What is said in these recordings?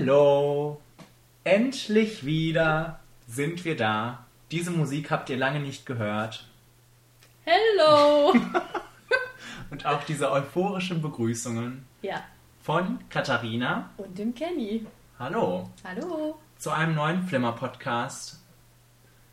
Hello! Endlich wieder sind wir da. Diese Musik habt ihr lange nicht gehört. Hello! Und auch diese euphorischen Begrüßungen ja, von Katharina. und dem Kenny. Hallo! Hallo. Zu einem neuen Flimmer-Podcast.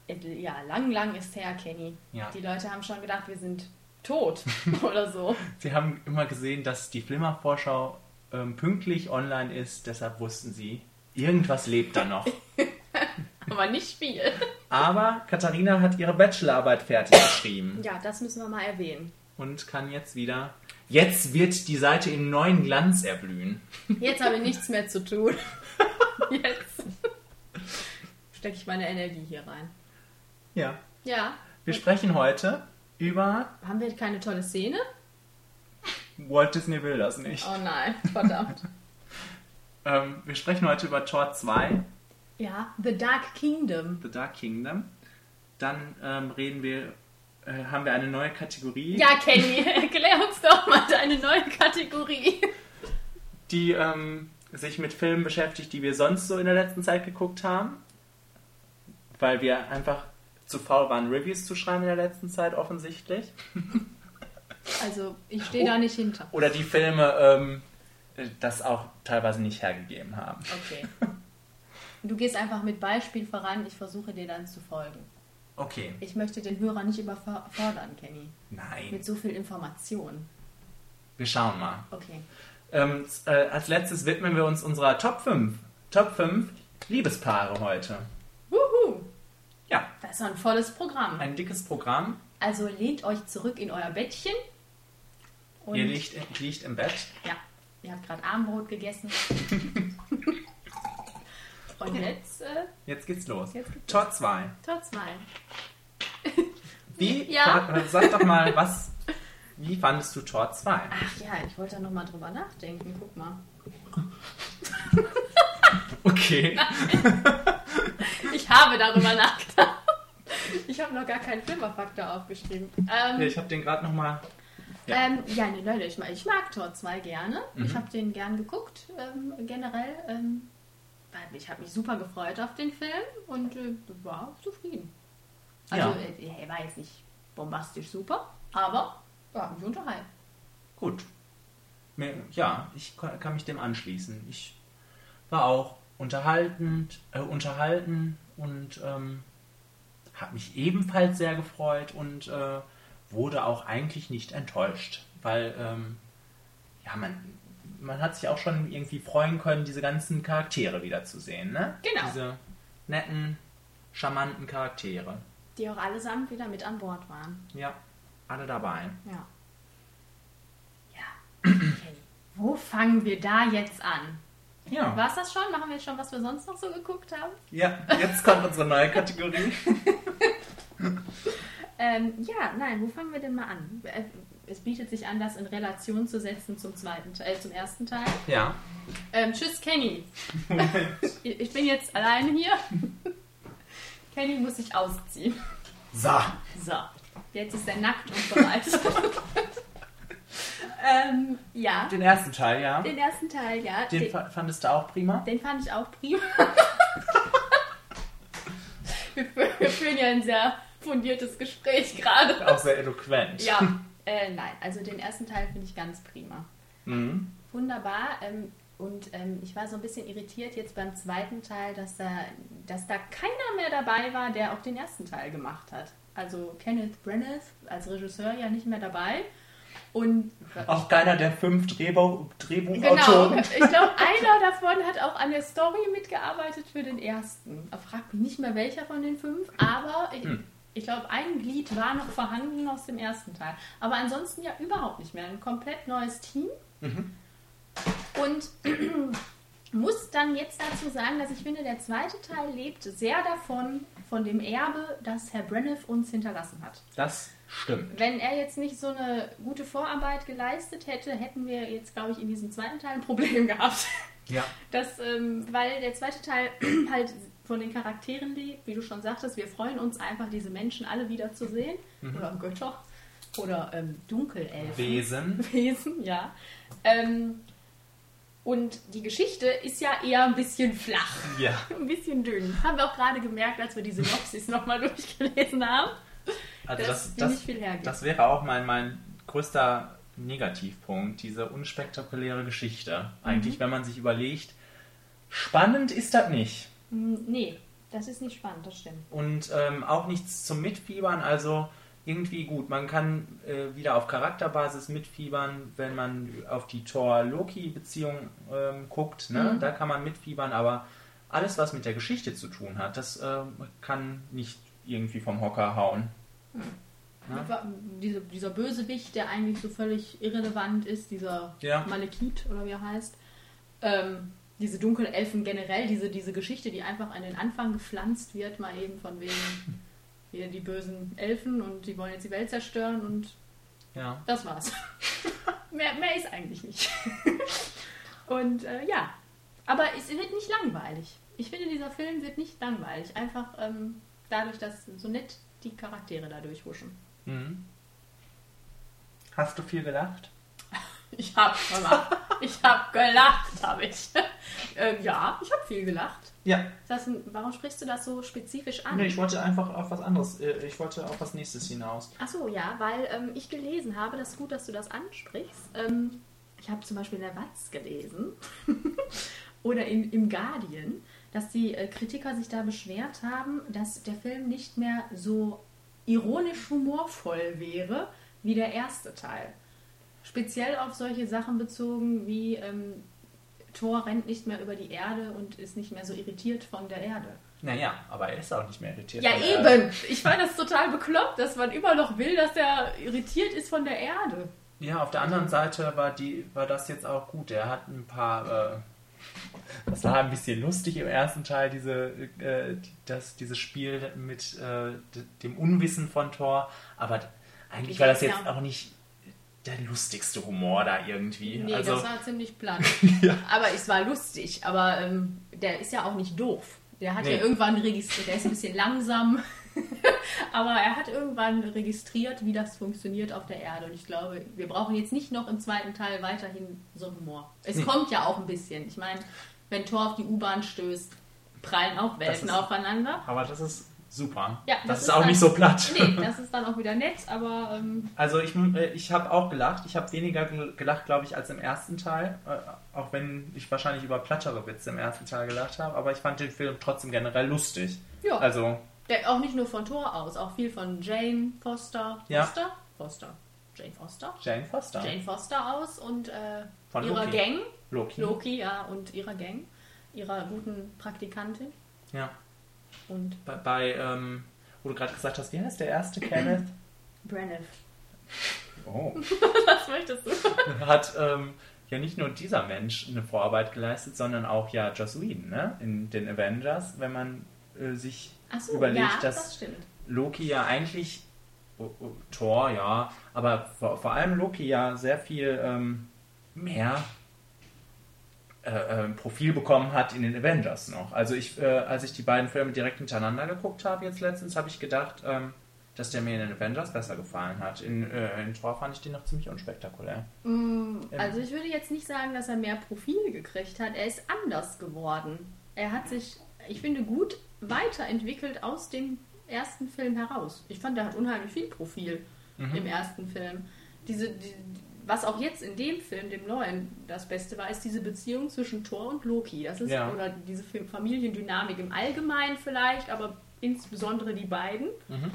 Äh, Ja, lang, lang ist her, Kenny. Ja. Die Leute haben schon gedacht, wir sind tot oder so. Sie haben immer gesehen, dass die Flimmer-Vorschau ähm, pünktlich online ist, deshalb wussten sie, irgendwas lebt da noch. Aber nicht viel. Aber Katharina hat ihre Bachelorarbeit fertig geschrieben Ja, das müssen wir mal erwähnen. und kann jetzt wieder. Jetzt wird die Seite im neuen Glanz erblühen. Jetzt habe ich nichts mehr zu tun. Jetzt stecke ich meine Energie hier rein. Ja. Ja. Wir sprechen heute über Haben wir keine tolle Szene? Walt Disney will das nicht. Oh nein, verdammt. Ähm, wir sprechen heute über Tor 2, Ja, The Dark Kingdom. The Dark Kingdom. Dann ähm, reden wir, äh, haben wir eine neue Kategorie, Ja, Kenny, erklär uns doch mal deine neue Kategorie. die ähm, sich mit Filmen beschäftigt, die wir sonst so in der letzten Zeit geguckt haben. Weil wir einfach zu faul waren, Reviews zu schreiben in der letzten Zeit, offensichtlich. Also, ich stehe da nicht hinter. Oder die Filme ähm, äh, das auch teilweise nicht hergegeben haben. Okay. Du gehst einfach mit Beispiel voran, ich versuche dir dann zu folgen. Okay. Ich möchte den Hörer nicht überfordern, Kenny. Nein. Mit so viel Information. Wir schauen mal. Okay. Ähm, äh, als letztes widmen wir uns unserer Top 5. Top 5 Liebespaare heute. Wuhu! Ja, Das ist ein volles Programm. ein dickes Programm. Also lehnt euch zurück in euer Bettchen. Und Ihr liegt, liegt im Bett. Ja, ihr habt gerade Abendbrot gegessen. Und jetzt äh, Jetzt geht's los. Jetzt geht's Tor 2. Tor 2. Wie? Ja. Sag doch mal, was. Wie fandest du Tor 2? Ach ja, ich wollte da nochmal drüber nachdenken. Guck mal. Okay. Ich habe darüber nachgedacht. Ich habe noch gar keinen Flimmerfaktor aufgeschrieben. Ähm, Ich habe den gerade nochmal. Ja. Ähm, ja nee, Leute, ich mag, ich mag Tor 2 gerne. Mhm. Ich habe den gern geguckt, ähm, generell. Ähm, ich habe mich super gefreut auf den Film und äh, war zufrieden. Also, Ja. äh, er war jetzt nicht bombastisch super, aber ja, mich unterhalten. Gut. Ja, ich kann kann mich dem anschließen. Ich war auch unterhaltend, äh, unterhalten und ähm, habe mich ebenfalls sehr gefreut und äh, wurde auch eigentlich nicht enttäuscht, weil ähm, ja, man, man hat sich auch schon irgendwie freuen können, diese ganzen Charaktere wiederzusehen. Ne? Genau. Diese netten, charmanten Charaktere. Die auch allesamt wieder mit an Bord waren. Ja, alle dabei. Ja. Ja. Okay. Wo fangen wir da jetzt an? Ja. War es das schon? Machen wir jetzt schon, was wir sonst noch so geguckt haben? ja, jetzt kommt unsere neue Kategorie. Ähm, ja, nein, wo fangen wir denn mal an? Äh, Es bietet sich an, das in Relation zu setzen zum zweiten Teil, äh, zum ersten Teil. Ja. Ähm, tschüss, Kenny. Ich bin jetzt alleine hier. Kenny muss sich ausziehen. So. So, jetzt ist er nackt und bereit. ähm, ja, Den ersten Teil, ja. den ersten Teil, ja. Den Den, fa- fandest du auch prima? den fand ich auch prima. wir, wir führen ja ein sehr fundiertes Gespräch gerade. Auch sehr eloquent. Ja, äh, nein, also den ersten Teil finde ich ganz prima. Mhm. Wunderbar. Ähm, und ähm, ich war so ein bisschen irritiert jetzt beim zweiten Teil, dass da, dass da keiner mehr dabei war, der auch den ersten Teil gemacht hat. Also Kenneth Branagh als Regisseur ja nicht mehr dabei. Und Auch keiner der fünf Drehbuch genau, Drehbuchautoren. ich glaube, einer davon hat auch an der Story mitgearbeitet für den ersten. Ich frage mich nicht mehr welcher von den fünf, aber ich, Hm. Ich glaube, ein Glied war noch vorhanden aus dem ersten Teil. Aber ansonsten ja überhaupt nicht mehr. Ein komplett neues Team. Mhm. Und muss dann jetzt dazu sagen, dass ich finde, der zweite Teil lebt sehr davon, von dem Erbe, das Herr Breniff uns hinterlassen hat. Das stimmt. Wenn er jetzt nicht so eine gute Vorarbeit geleistet hätte, hätten wir jetzt, glaube ich, in diesem zweiten Teil ein Problem gehabt. Ja. Das, ähm, weil der zweite Teil halt von den Charakteren lebt, wie du schon sagtest, wir freuen uns einfach, diese Menschen alle wieder zu sehen. Oder Götter. Oder ähm, Dunkelelfen. Wesen. Wesen, ja. Ähm, Und die Geschichte ist ja eher ein bisschen flach. Ja. Ein bisschen dünn. Haben wir auch gerade gemerkt, als wir die Synopsis nochmal durchgelesen haben. Also Das das, das, nicht viel hergibt. das wäre auch mein, mein größter Negativpunkt, diese unspektakuläre Geschichte. Mhm. Eigentlich, wenn man sich überlegt, spannend ist das nicht. Hm, Nee, das ist nicht spannend, das stimmt. Und ähm, auch nichts zum Mitfiebern, also irgendwie gut. Man kann äh, wieder auf Charakterbasis mitfiebern, wenn man auf die Thor-Loki-Beziehung ähm, guckt. Ne? Mhm. Da kann man mitfiebern, aber alles, was mit der Geschichte zu tun hat, das ähm, kann nicht irgendwie vom Hocker hauen. Ja. Diese, dieser Bösewicht, der eigentlich so völlig irrelevant ist, dieser Ja. Malekith oder wie er heißt. Ähm, diese Dunkelelfen generell, diese, diese Geschichte, die einfach an den Anfang gepflanzt wird, mal eben von wegen hier die bösen Elfen und die wollen jetzt die Welt zerstören und Ja. das war's. mehr, mehr ist eigentlich nicht. und äh, ja, aber es wird nicht langweilig. Ich finde, dieser Film wird nicht langweilig. Einfach ähm, dadurch, dass so nett die Charaktere da durchhuschen. Mhm. Hast du viel gelacht? Ich hab gelacht. Ich hab gelacht, habe ich. Ähm, ja, ich habe viel gelacht. Ja. Das warum sprichst du das so spezifisch an? Nee, ich wollte einfach auf was anderes. äh, Ich wollte auf was nächstes hinaus. Achso, ja, weil ähm, ich gelesen habe, das ist gut, dass du das ansprichst. Ähm, ich habe zum Beispiel in der Watz gelesen oder in, im Guardian, dass die äh, Kritiker sich da beschwert haben, dass der Film nicht mehr so ironisch humorvoll wäre wie der erste Teil. Speziell auf solche Sachen bezogen wie ähm, Thor rennt nicht mehr über die Erde und ist nicht mehr so irritiert von der Erde. Naja, aber er ist auch nicht mehr irritiert. Ja, von der- eben. Ich fand das total bekloppt, dass man immer noch will, dass er irritiert ist von der Erde. Ja, auf der anderen Seite war, die, war das jetzt auch gut. Er hat ein paar. Äh, das war ein bisschen lustig im ersten Teil, diese, äh, das, dieses Spiel mit äh, dem Unwissen von Thor. Aber eigentlich war das jetzt auch nicht der lustigste Humor da irgendwie. Nee, also, das war ziemlich platt. Aber es war lustig. Aber ähm, der ist ja auch nicht doof. Der hat Nee. ja irgendwann registriert, der ist ein bisschen langsam. Aber er hat irgendwann registriert, wie das funktioniert auf der Erde. Und ich glaube, wir brauchen jetzt nicht noch im zweiten Teil weiterhin so Humor. Es Nee. kommt ja auch ein bisschen. Ich meine, wenn Thor auf die U-Bahn stößt, prallen auch Welten ist- aufeinander. aber das ist super. Ja, das, ist auch nicht so platt. Nee, das ist dann auch wieder nett, aber ähm, Also ich, äh, ich habe auch gelacht. Ich habe weniger gel- gelacht, glaube ich, als im ersten Teil. Äh, Auch wenn ich wahrscheinlich über plattere Witze im ersten Teil gelacht habe. Aber ich fand den Film trotzdem generell lustig. ja. Also, Der, auch nicht nur von Thor aus, auch viel von Jane Foster. Ja. Foster? Foster. Jane Foster? Jane Foster. Jane Foster aus und äh, Von ihrer Loki. Gang. Loki. Loki, ja, und ihrer Gang. Ihrer guten Praktikantin. Ja. Und Bei, bei ähm, wo du gerade gesagt hast, wie heißt der erste Kenneth? Brenneth. Oh. Was möchtest du? Hat ähm, ja nicht nur dieser Mensch eine Vorarbeit geleistet, sondern auch ja Joss Whedon, ne? In den Avengers, wenn man äh, sich Achso, überlegt, ja, dass das stimmt. Loki ja eigentlich, oh, oh, Thor, ja, aber vor, vor allem Loki ja sehr viel ähm, mehr äh, äh, Profil bekommen hat in den Avengers noch. Also ich, äh, als ich die beiden Filme direkt hintereinander geguckt habe jetzt letztens, habe ich gedacht, ähm, dass der mir in den Avengers besser gefallen hat. In, äh, in Thor fand ich den noch ziemlich unspektakulär. Mm, Also ich würde jetzt nicht sagen, dass er mehr Profil gekriegt hat. Er ist anders geworden. Er hat sich, ich finde, gut weiterentwickelt aus dem ersten Film heraus. Ich fand, er hat unheimlich viel Profil Mhm. im ersten Film. Diese, die, was auch jetzt in dem Film, dem neuen, das Beste war, ist diese Beziehung zwischen Thor und Loki. Das ist Ja. oder diese Familiendynamik im Allgemeinen vielleicht, aber insbesondere die beiden. Mhm.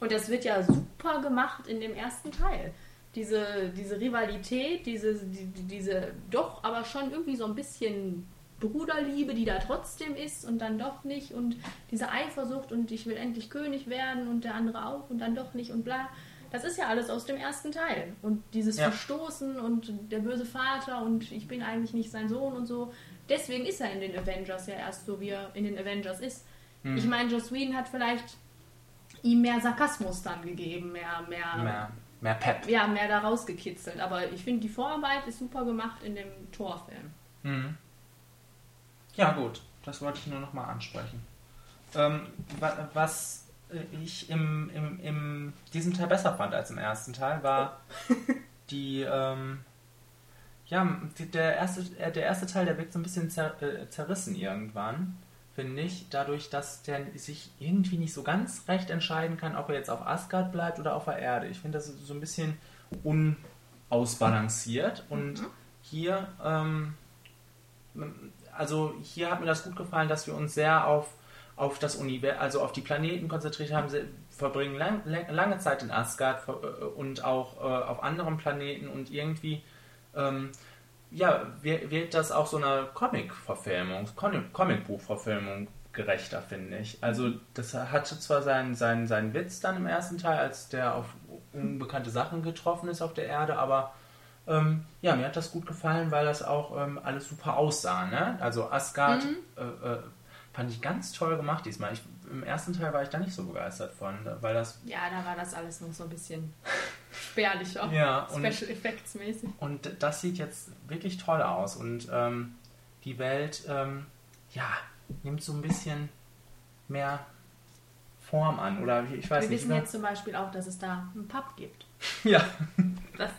Und das wird ja super gemacht in dem ersten Teil. Diese, diese Rivalität, diese, die, die- diese doch aber schon irgendwie so ein bisschen Bruderliebe, die da trotzdem ist und dann doch nicht und diese Eifersucht und ich will endlich König werden und der andere auch und dann doch nicht und bla. Das ist ja alles aus dem ersten Teil. Und dieses Ja. Verstoßen und der böse Vater und ich bin eigentlich nicht sein Sohn und so. Deswegen ist er in den Avengers ja erst so, wie er in den Avengers ist. Hm. Ich meine, Joss Whedon hat vielleicht ihm mehr Sarkasmus dann gegeben, mehr, mehr, Mehr, mehr Pep. ja, mehr da rausgekitzelt. Aber ich finde, die Vorarbeit ist super gemacht in dem Torfilm. Mhm. Ja, gut. Das wollte ich nur noch mal ansprechen. Ähm, wa- was ich im, im, im diesem Teil besser fand als im ersten Teil, war die, ähm, ja, der erste, äh, der erste Teil, der wirkt so ein bisschen zer, äh, zerrissen irgendwann, finde ich. Dadurch, dass der sich irgendwie nicht so ganz recht entscheiden kann, ob er jetzt auf Asgard bleibt oder auf der Erde. Ich finde das so ein bisschen unausbalanciert. Und mhm. hier, ähm, also hier hat mir das gut gefallen, dass wir uns sehr auf, auf das Universum, also auf die Planeten konzentriert haben, Sie verbringen lang, lange Zeit in Asgard äh, und auch äh, auf anderen Planeten und irgendwie ähm, ja, wird das auch so eine Comic-Verfilmung, Comic-Buch-Verfilmung gerechter, finde ich. Also das hatte zwar seinen, seinen, seinen Witz dann im ersten Teil, als der auf unbekannte Sachen getroffen ist auf der Erde, aber ähm, ja, mir hat das gut gefallen, weil das auch ähm, alles super aussah. Ne? Also Asgard mhm. äh, äh, fand ich ganz toll gemacht diesmal. Ich, Im ersten Teil war ich da nicht so begeistert von, weil das... Ja, da war das alles noch so ein bisschen spärlicher. ja, Special Effects mäßig. Und das sieht jetzt wirklich toll aus und ähm, die Welt, ähm, ja, nimmt so ein bisschen mehr Form an. Oder ich weiß Wir nicht. wissen jetzt zum Beispiel auch, dass es da einen Pub gibt. ja. Das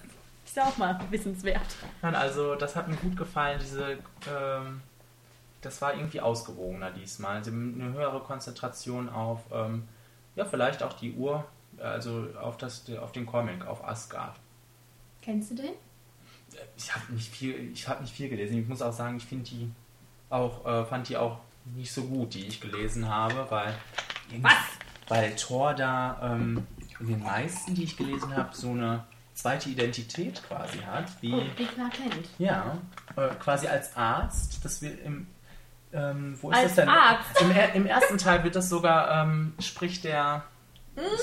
ist auch mal wissenswert. Nein, also das hat mir gut gefallen, diese. Ähm, das war irgendwie ausgewogener diesmal. Also eine höhere Konzentration auf, ähm, ja, vielleicht auch die Uhr, also auf, das, auf den Comic, auf Asgard. Kennst du den? Ich habe nicht viel, ich habe nicht viel gelesen. Ich muss auch sagen, ich finde die auch, äh, fand die auch nicht so gut, die ich gelesen habe, weil Was? weil Thor da ähm, in den meisten, die ich gelesen habe, so eine zweite Identität quasi hat. Wie, oh, wie Clark Kent. Ja, äh, quasi als Arzt. Das wird im, ähm, wo ist als das denn? Arzt. Im, Im, ersten Teil wird das sogar, ähm, spricht der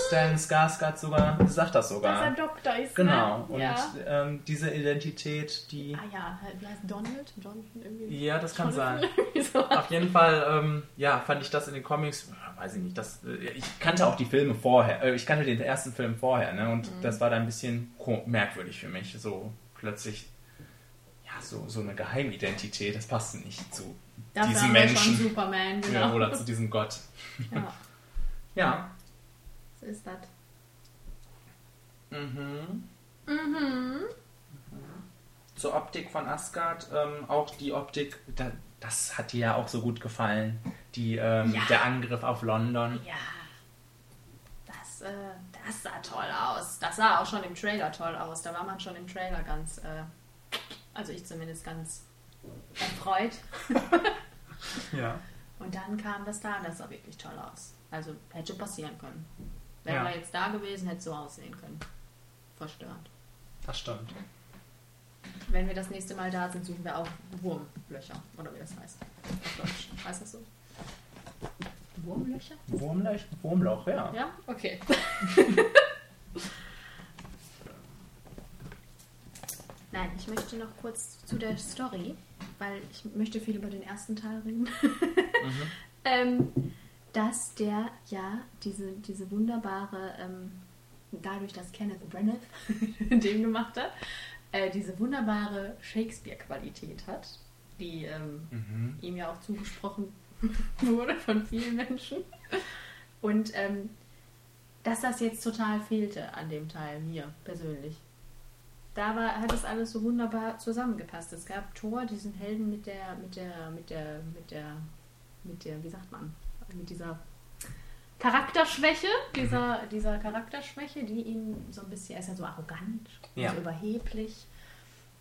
Stan Skarsgård sogar, sagt das sogar. Dass er Doktor ist, Genau. Ne? Und ja. ähm, diese Identität, die... Ah ja, wie heißt Donald? Jonathan irgendwie? Ja, das kann Jonathan? sein. Auf jeden Fall, ähm, ja, fand ich das in den Comics, weiß ich nicht, das, äh, ich kannte auch die Filme vorher, äh, ich kannte den ersten Film vorher, ne, und Mhm. das war dann ein bisschen merkwürdig für mich, so plötzlich, ja, so, so eine Geheimidentität, das passte nicht zu Dafür wir Menschen. schon Superman, ja, genau. oder zu diesem Gott. Ja, Ja. so ist das. Mhm. Mhm. Zur Optik von Asgard, ähm, auch die Optik, da, das hat dir ja auch so gut gefallen, die, ähm, Ja. der Angriff auf London. Ja, das, äh, das sah toll aus. Das sah auch schon im Trailer toll aus. Da war man schon im Trailer ganz, äh, also ich zumindest ganz erfreut. Ja. Und dann kam das da, das sah wirklich toll aus. Also hätte passieren können. Wäre Ja. er jetzt da gewesen, hätte es so aussehen können. Verstörend. Das stimmt. Wenn wir das nächste Mal da sind, suchen wir auch Wurmlöcher. Oder wie das heißt. Auf Deutsch. Heißt das so? Wurmlöcher? Wurmloch, Wurmloch, ja. Ja? Okay. Nein, ich möchte noch kurz zu der Story, weil ich möchte viel über den ersten Teil reden. Mhm. ähm, dass der ja diese, diese wunderbare, ähm, dadurch, dass Kenneth Branagh den gemacht hat, äh, diese wunderbare Shakespeare-Qualität hat, die ähm, Mhm. ihm ja auch zugesprochen wurde von vielen Menschen. Und ähm, dass das jetzt total fehlte an dem Teil, mir persönlich. Da war, hat das alles so wunderbar zusammengepasst. Es gab Thor, diesen Helden mit der, mit der, mit der, mit der, mit der, wie sagt man, mit dieser Charakterschwäche, dieser, dieser Charakterschwäche, die ihn so ein bisschen, er ist ja so arrogant, Ja. so überheblich.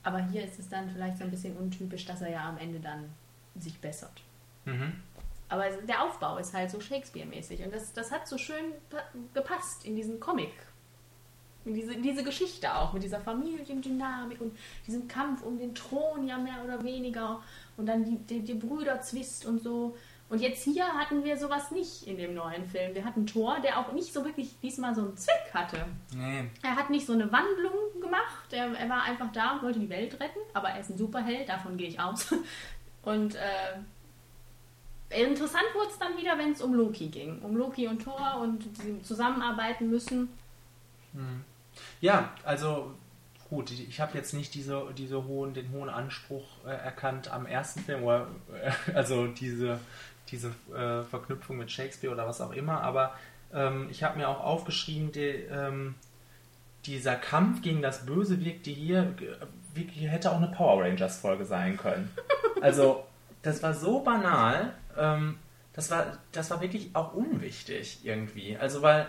Aber hier ist es dann vielleicht so ein bisschen untypisch, dass er ja am Ende dann sich bessert. Mhm. Aber es- der Aufbau ist halt so Shakespeare-mäßig. Und das, das hat so schön pa- gepasst in diesen Comic. Diese, diese Geschichte auch, mit dieser Familiendynamik und diesem Kampf um den Thron, ja mehr oder weniger. Und dann die, die, die Brüderzwist und so. Und jetzt hier hatten wir sowas nicht in dem neuen Film. Wir hatten Thor, der auch nicht so wirklich diesmal so einen Zweck hatte. Nee. Er hat nicht so eine Wandlung gemacht. Er, er war einfach da und wollte die Welt retten. Aber er ist ein Superheld, davon gehe ich aus. Und äh, interessant wurde es dann wieder, wenn es um Loki ging. Um Loki und Thor und die zusammenarbeiten müssen. Hm. Ja, also gut, ich habe jetzt nicht diese, diese hohen, den hohen Anspruch äh, erkannt am ersten Film, oder, äh, also diese, diese äh, Verknüpfung mit Shakespeare oder was auch immer, aber ähm, ich habe mir auch aufgeschrieben, die, ähm, dieser Kampf gegen das Böse wirkte hier, wirklich, hätte auch eine Power Rangers Folge sein können. Also, das war so banal, ähm, das, war, das war wirklich auch unwichtig irgendwie. Also, weil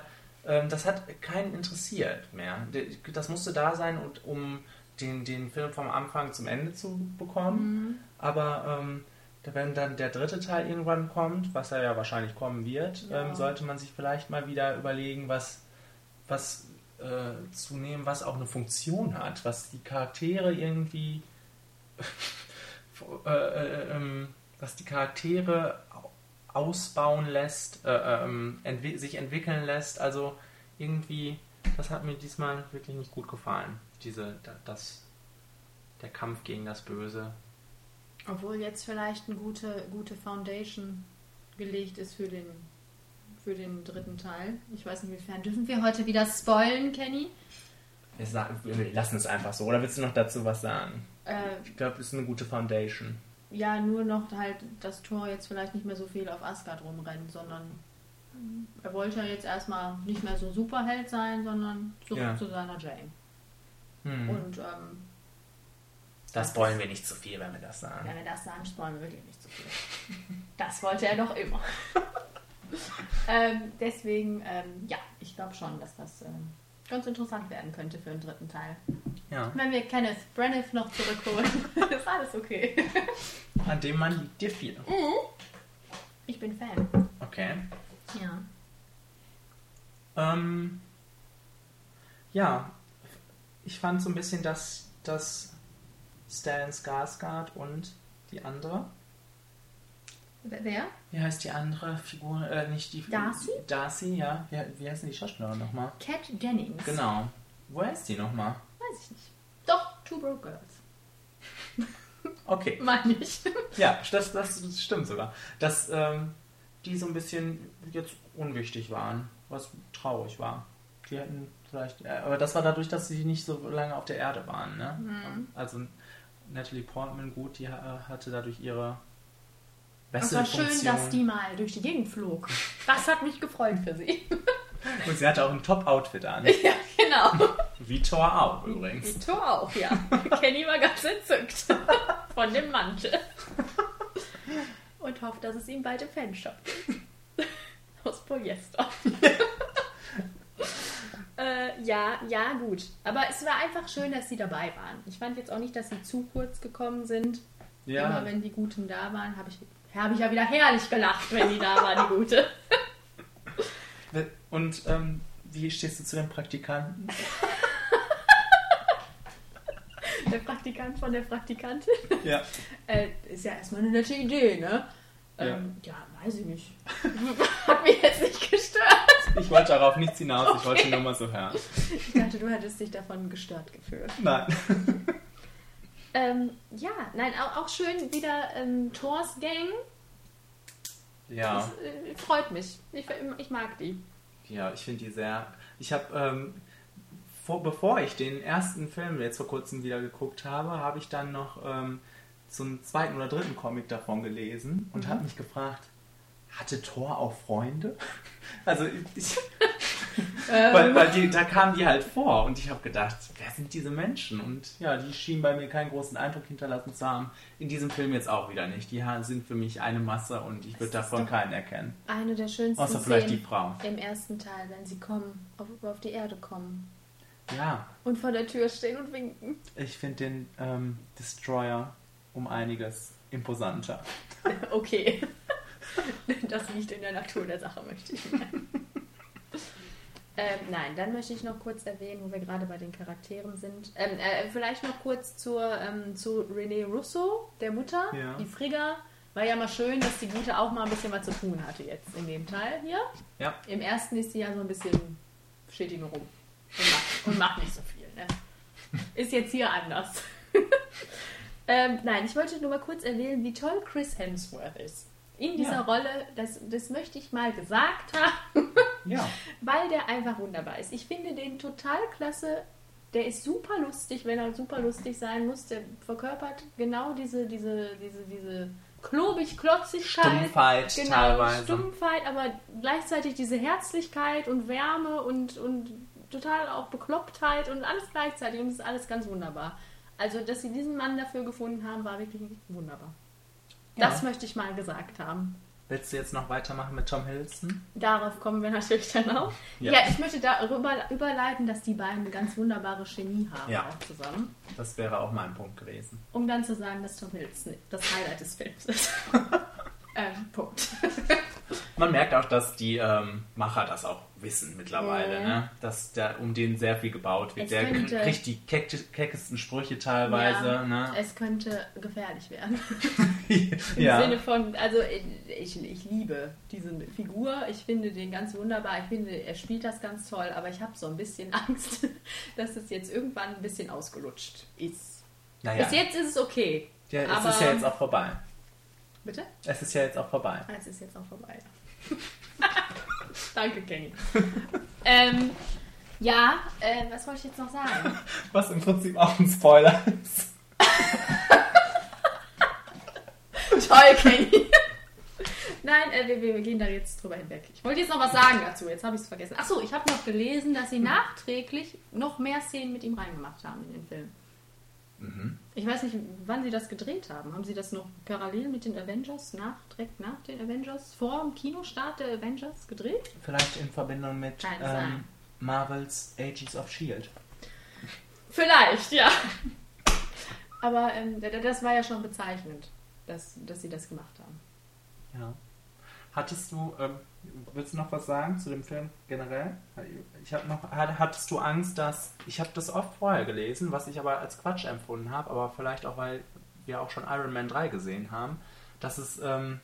das hat keinen interessiert mehr. Das musste da sein, um den, den Film vom Anfang zum Ende zu bekommen. Mhm. Aber ähm, wenn dann der dritte Teil irgendwann kommt, was er ja wahrscheinlich kommen wird, ja. ähm, sollte man sich vielleicht mal wieder überlegen, was, was äh, zu nehmen, was auch eine Funktion hat, was die Charaktere irgendwie, äh, äh, ähm, was die Charaktere ausbauen lässt, äh, ähm, entwi sich entwickeln lässt. Also irgendwie, das hat mir diesmal wirklich nicht gut gefallen. Diese, das, der Kampf gegen das Böse. Obwohl jetzt vielleicht eine gute, gute Foundation gelegt ist für den, für den dritten Teil. Ich weiß nicht, inwiefern. Dürfen wir heute wieder spoilen, Kenny? Wir, sagen, wir lassen es einfach so. Oder willst du noch dazu was sagen? Äh, ich glaube, es ist eine gute Foundation. Ja, nur noch halt das Tor jetzt vielleicht nicht mehr so viel auf Asgard rumrennt, sondern er wollte ja jetzt erstmal nicht mehr so Superheld sein, sondern zurück ja. zu seiner Jane. Hm. Und ähm, das wollen wir nicht zu viel, wenn wir das sagen. Wenn wir das sagen, spoilen wir wirklich nicht zu viel. das wollte er doch immer. ähm, deswegen, ähm, ja, ich glaube schon, dass das ähm, ganz interessant werden könnte für den dritten Teil. Ja. Wenn wir Kenneth Branagh noch zurückholen, ist alles okay. An dem Mann liegt dir viel. Mhm. Ich bin Fan. Okay. Ja. Ähm, ja, ich fand so ein bisschen, dass, dass Stan Skarsgård und die andere. Wer? Wie heißt die andere Figur? Äh, nicht die Darcy? Darcy, ja. Wie, wie heißt denn die Schauspielerin nochmal? Cat Jennings. Genau. Woher ist die nochmal? Weiß ich nicht. Doch, Two Broke Girls. okay. Meine ich. ja, das, das, das stimmt sogar. Dass ähm, die so ein bisschen jetzt unwichtig waren, was traurig war. Die hätten vielleicht. Äh, aber das war dadurch, dass sie nicht so lange auf der Erde waren. Ne? Mhm. Also Natalie Portman, gut, die äh, hatte dadurch ihre Es war schön, dass die mal durch die Gegend flog. Das hat mich gefreut für sie. Und sie hatte auch ein Top-Outfit an. Ja, genau. Wie Thor auch übrigens. Wie Thor auch, ja. Kenny war ganz entzückt von dem Mantel. Und hofft, dass es ihm bald im Fanshop gibt. Aus Polyester. Äh, ja, ja, gut. Aber es war einfach schön, dass sie dabei waren. Ich fand jetzt auch nicht, dass sie zu kurz gekommen sind. Ja. Immer wenn die Guten da waren, habe ich, hab ich ja wieder herrlich gelacht, wenn die da waren, die Gute. Und ähm, wie stehst du zu den Praktikanten? der Praktikant von der Praktikantin? Ja. äh, ist ja erstmal eine nette Idee, ne? Ähm, ja. ja, weiß ich nicht. Hat mich jetzt nicht gestört. Ich wollte darauf nichts hinaus, okay. ich wollte nur mal so hören. Ich dachte, du hättest dich davon gestört gefühlt. Nein. Ähm, ja, nein, auch, auch schön wieder ähm, Thors Gang. Ja. Das äh, freut mich. Ich, ich mag die. Ja, ich finde die sehr. Ich habe, ähm, bevor ich den ersten Film jetzt vor kurzem wieder geguckt habe, habe ich dann noch ähm, einen zweiten oder dritten Comic davon gelesen und mhm. habe mich gefragt, hatte Thor auch Freunde? Also ich, ähm. weil, weil die, da kamen die halt vor und ich habe gedacht, wer sind diese Menschen? Und ja, die schienen bei mir keinen großen Eindruck hinterlassen zu haben. In diesem Film jetzt auch wieder nicht. Die sind für mich eine Masse und ich würde davon keinen erkennen. Eine der schönsten Außer vielleicht die Frau. im ersten Teil, wenn sie kommen, auf, auf die Erde kommen. Ja. Und vor der Tür stehen und winken. Ich finde den ähm, Destroyer um einiges imposanter. Okay. Das liegt in der Natur der Sache, möchte ich meinen. Ähm, nein, dann möchte ich noch kurz erwähnen, wo wir gerade bei den Charakteren sind. Ähm, äh, vielleicht noch kurz zur, ähm, zu René Russo, der Mutter, ja. die Frigga. War ja mal schön, dass die Gute auch mal ein bisschen was zu tun hatte jetzt in dem Teil hier. Ja. Im ersten ist sie ja so ein bisschen steht die nur rum und macht, und macht nicht so viel. Ne? Ist jetzt hier anders. Ähm, nein, ich wollte nur mal kurz erwähnen, wie toll Chris Hemsworth ist. In dieser ja. Rolle, das, das möchte ich mal gesagt haben, ja. weil der einfach wunderbar ist. Ich finde den total klasse. Der ist super lustig, wenn er super lustig sein muss. Der verkörpert genau diese, diese, diese, diese klobig-Klotzigkeit. Stumpfheit genau, teilweise. Stumpfheit, aber gleichzeitig diese Herzlichkeit und Wärme und, und total auch Beklopptheit und alles gleichzeitig und es ist alles ganz wunderbar. Also, dass sie diesen Mann dafür gefunden haben, war wirklich wunderbar. Ja. Das möchte ich mal gesagt haben. Willst du jetzt noch weitermachen mit Tom Hiddleston? Darauf kommen wir natürlich dann auch. Ja. Ja, ich möchte darüber überleiten, dass die beiden eine ganz wunderbare Chemie haben Ja. auch zusammen. Das wäre auch mein Punkt gewesen. Um dann zu sagen, dass Tom Hiddleston das Highlight des Films ist. ähm, Punkt. Man merkt auch, dass die ähm, Macher das auch wissen mittlerweile, Mhm. ne? dass da um den sehr viel gebaut wird. Es Der könnte- kriegt die keck keckesten Sprüche teilweise. Ja, Ne? Es könnte gefährlich werden. Im ja. Sinne von, also ich, ich liebe diese Figur, ich finde den ganz wunderbar, ich finde, er spielt das ganz toll, aber ich habe so ein bisschen Angst, dass es jetzt irgendwann ein bisschen ausgelutscht ist. Naja. Bis jetzt ist es okay. ja, es aber- ist ja jetzt auch vorbei. Bitte? Es ist ja jetzt auch vorbei. Ah, Es ist jetzt auch vorbei. Danke, Kenny. ähm, ja, äh, was wollte ich jetzt noch sagen? Was im Prinzip auch ein Spoiler ist. Toll, Kenny. Nein, äh, wir, wir gehen da jetzt drüber hinweg. Ich wollte jetzt noch was sagen dazu, jetzt habe ich es vergessen. Achso, ich habe noch gelesen, dass sie nachträglich noch mehr Szenen mit ihm reingemacht haben in den Film. Mhm. Ich weiß nicht, wann sie das gedreht haben. Haben sie das noch parallel mit den Avengers, nach, direkt nach den Avengers, vor dem Kinostart der Avengers gedreht? Vielleicht in Verbindung mit ähm. Marvels Agents of Shield. Vielleicht, ja. Aber ähm, das war ja schon bezeichnend, dass, dass sie das gemacht haben. Ja. Hattest du, ähm, willst du noch was sagen zu dem Film generell? Ich habe noch, hat- hattest du Angst, dass, ich habe das oft vorher gelesen, was ich aber als Quatsch empfunden habe, aber vielleicht auch, weil wir auch schon Iron Man 3 gesehen haben, dass es ähm,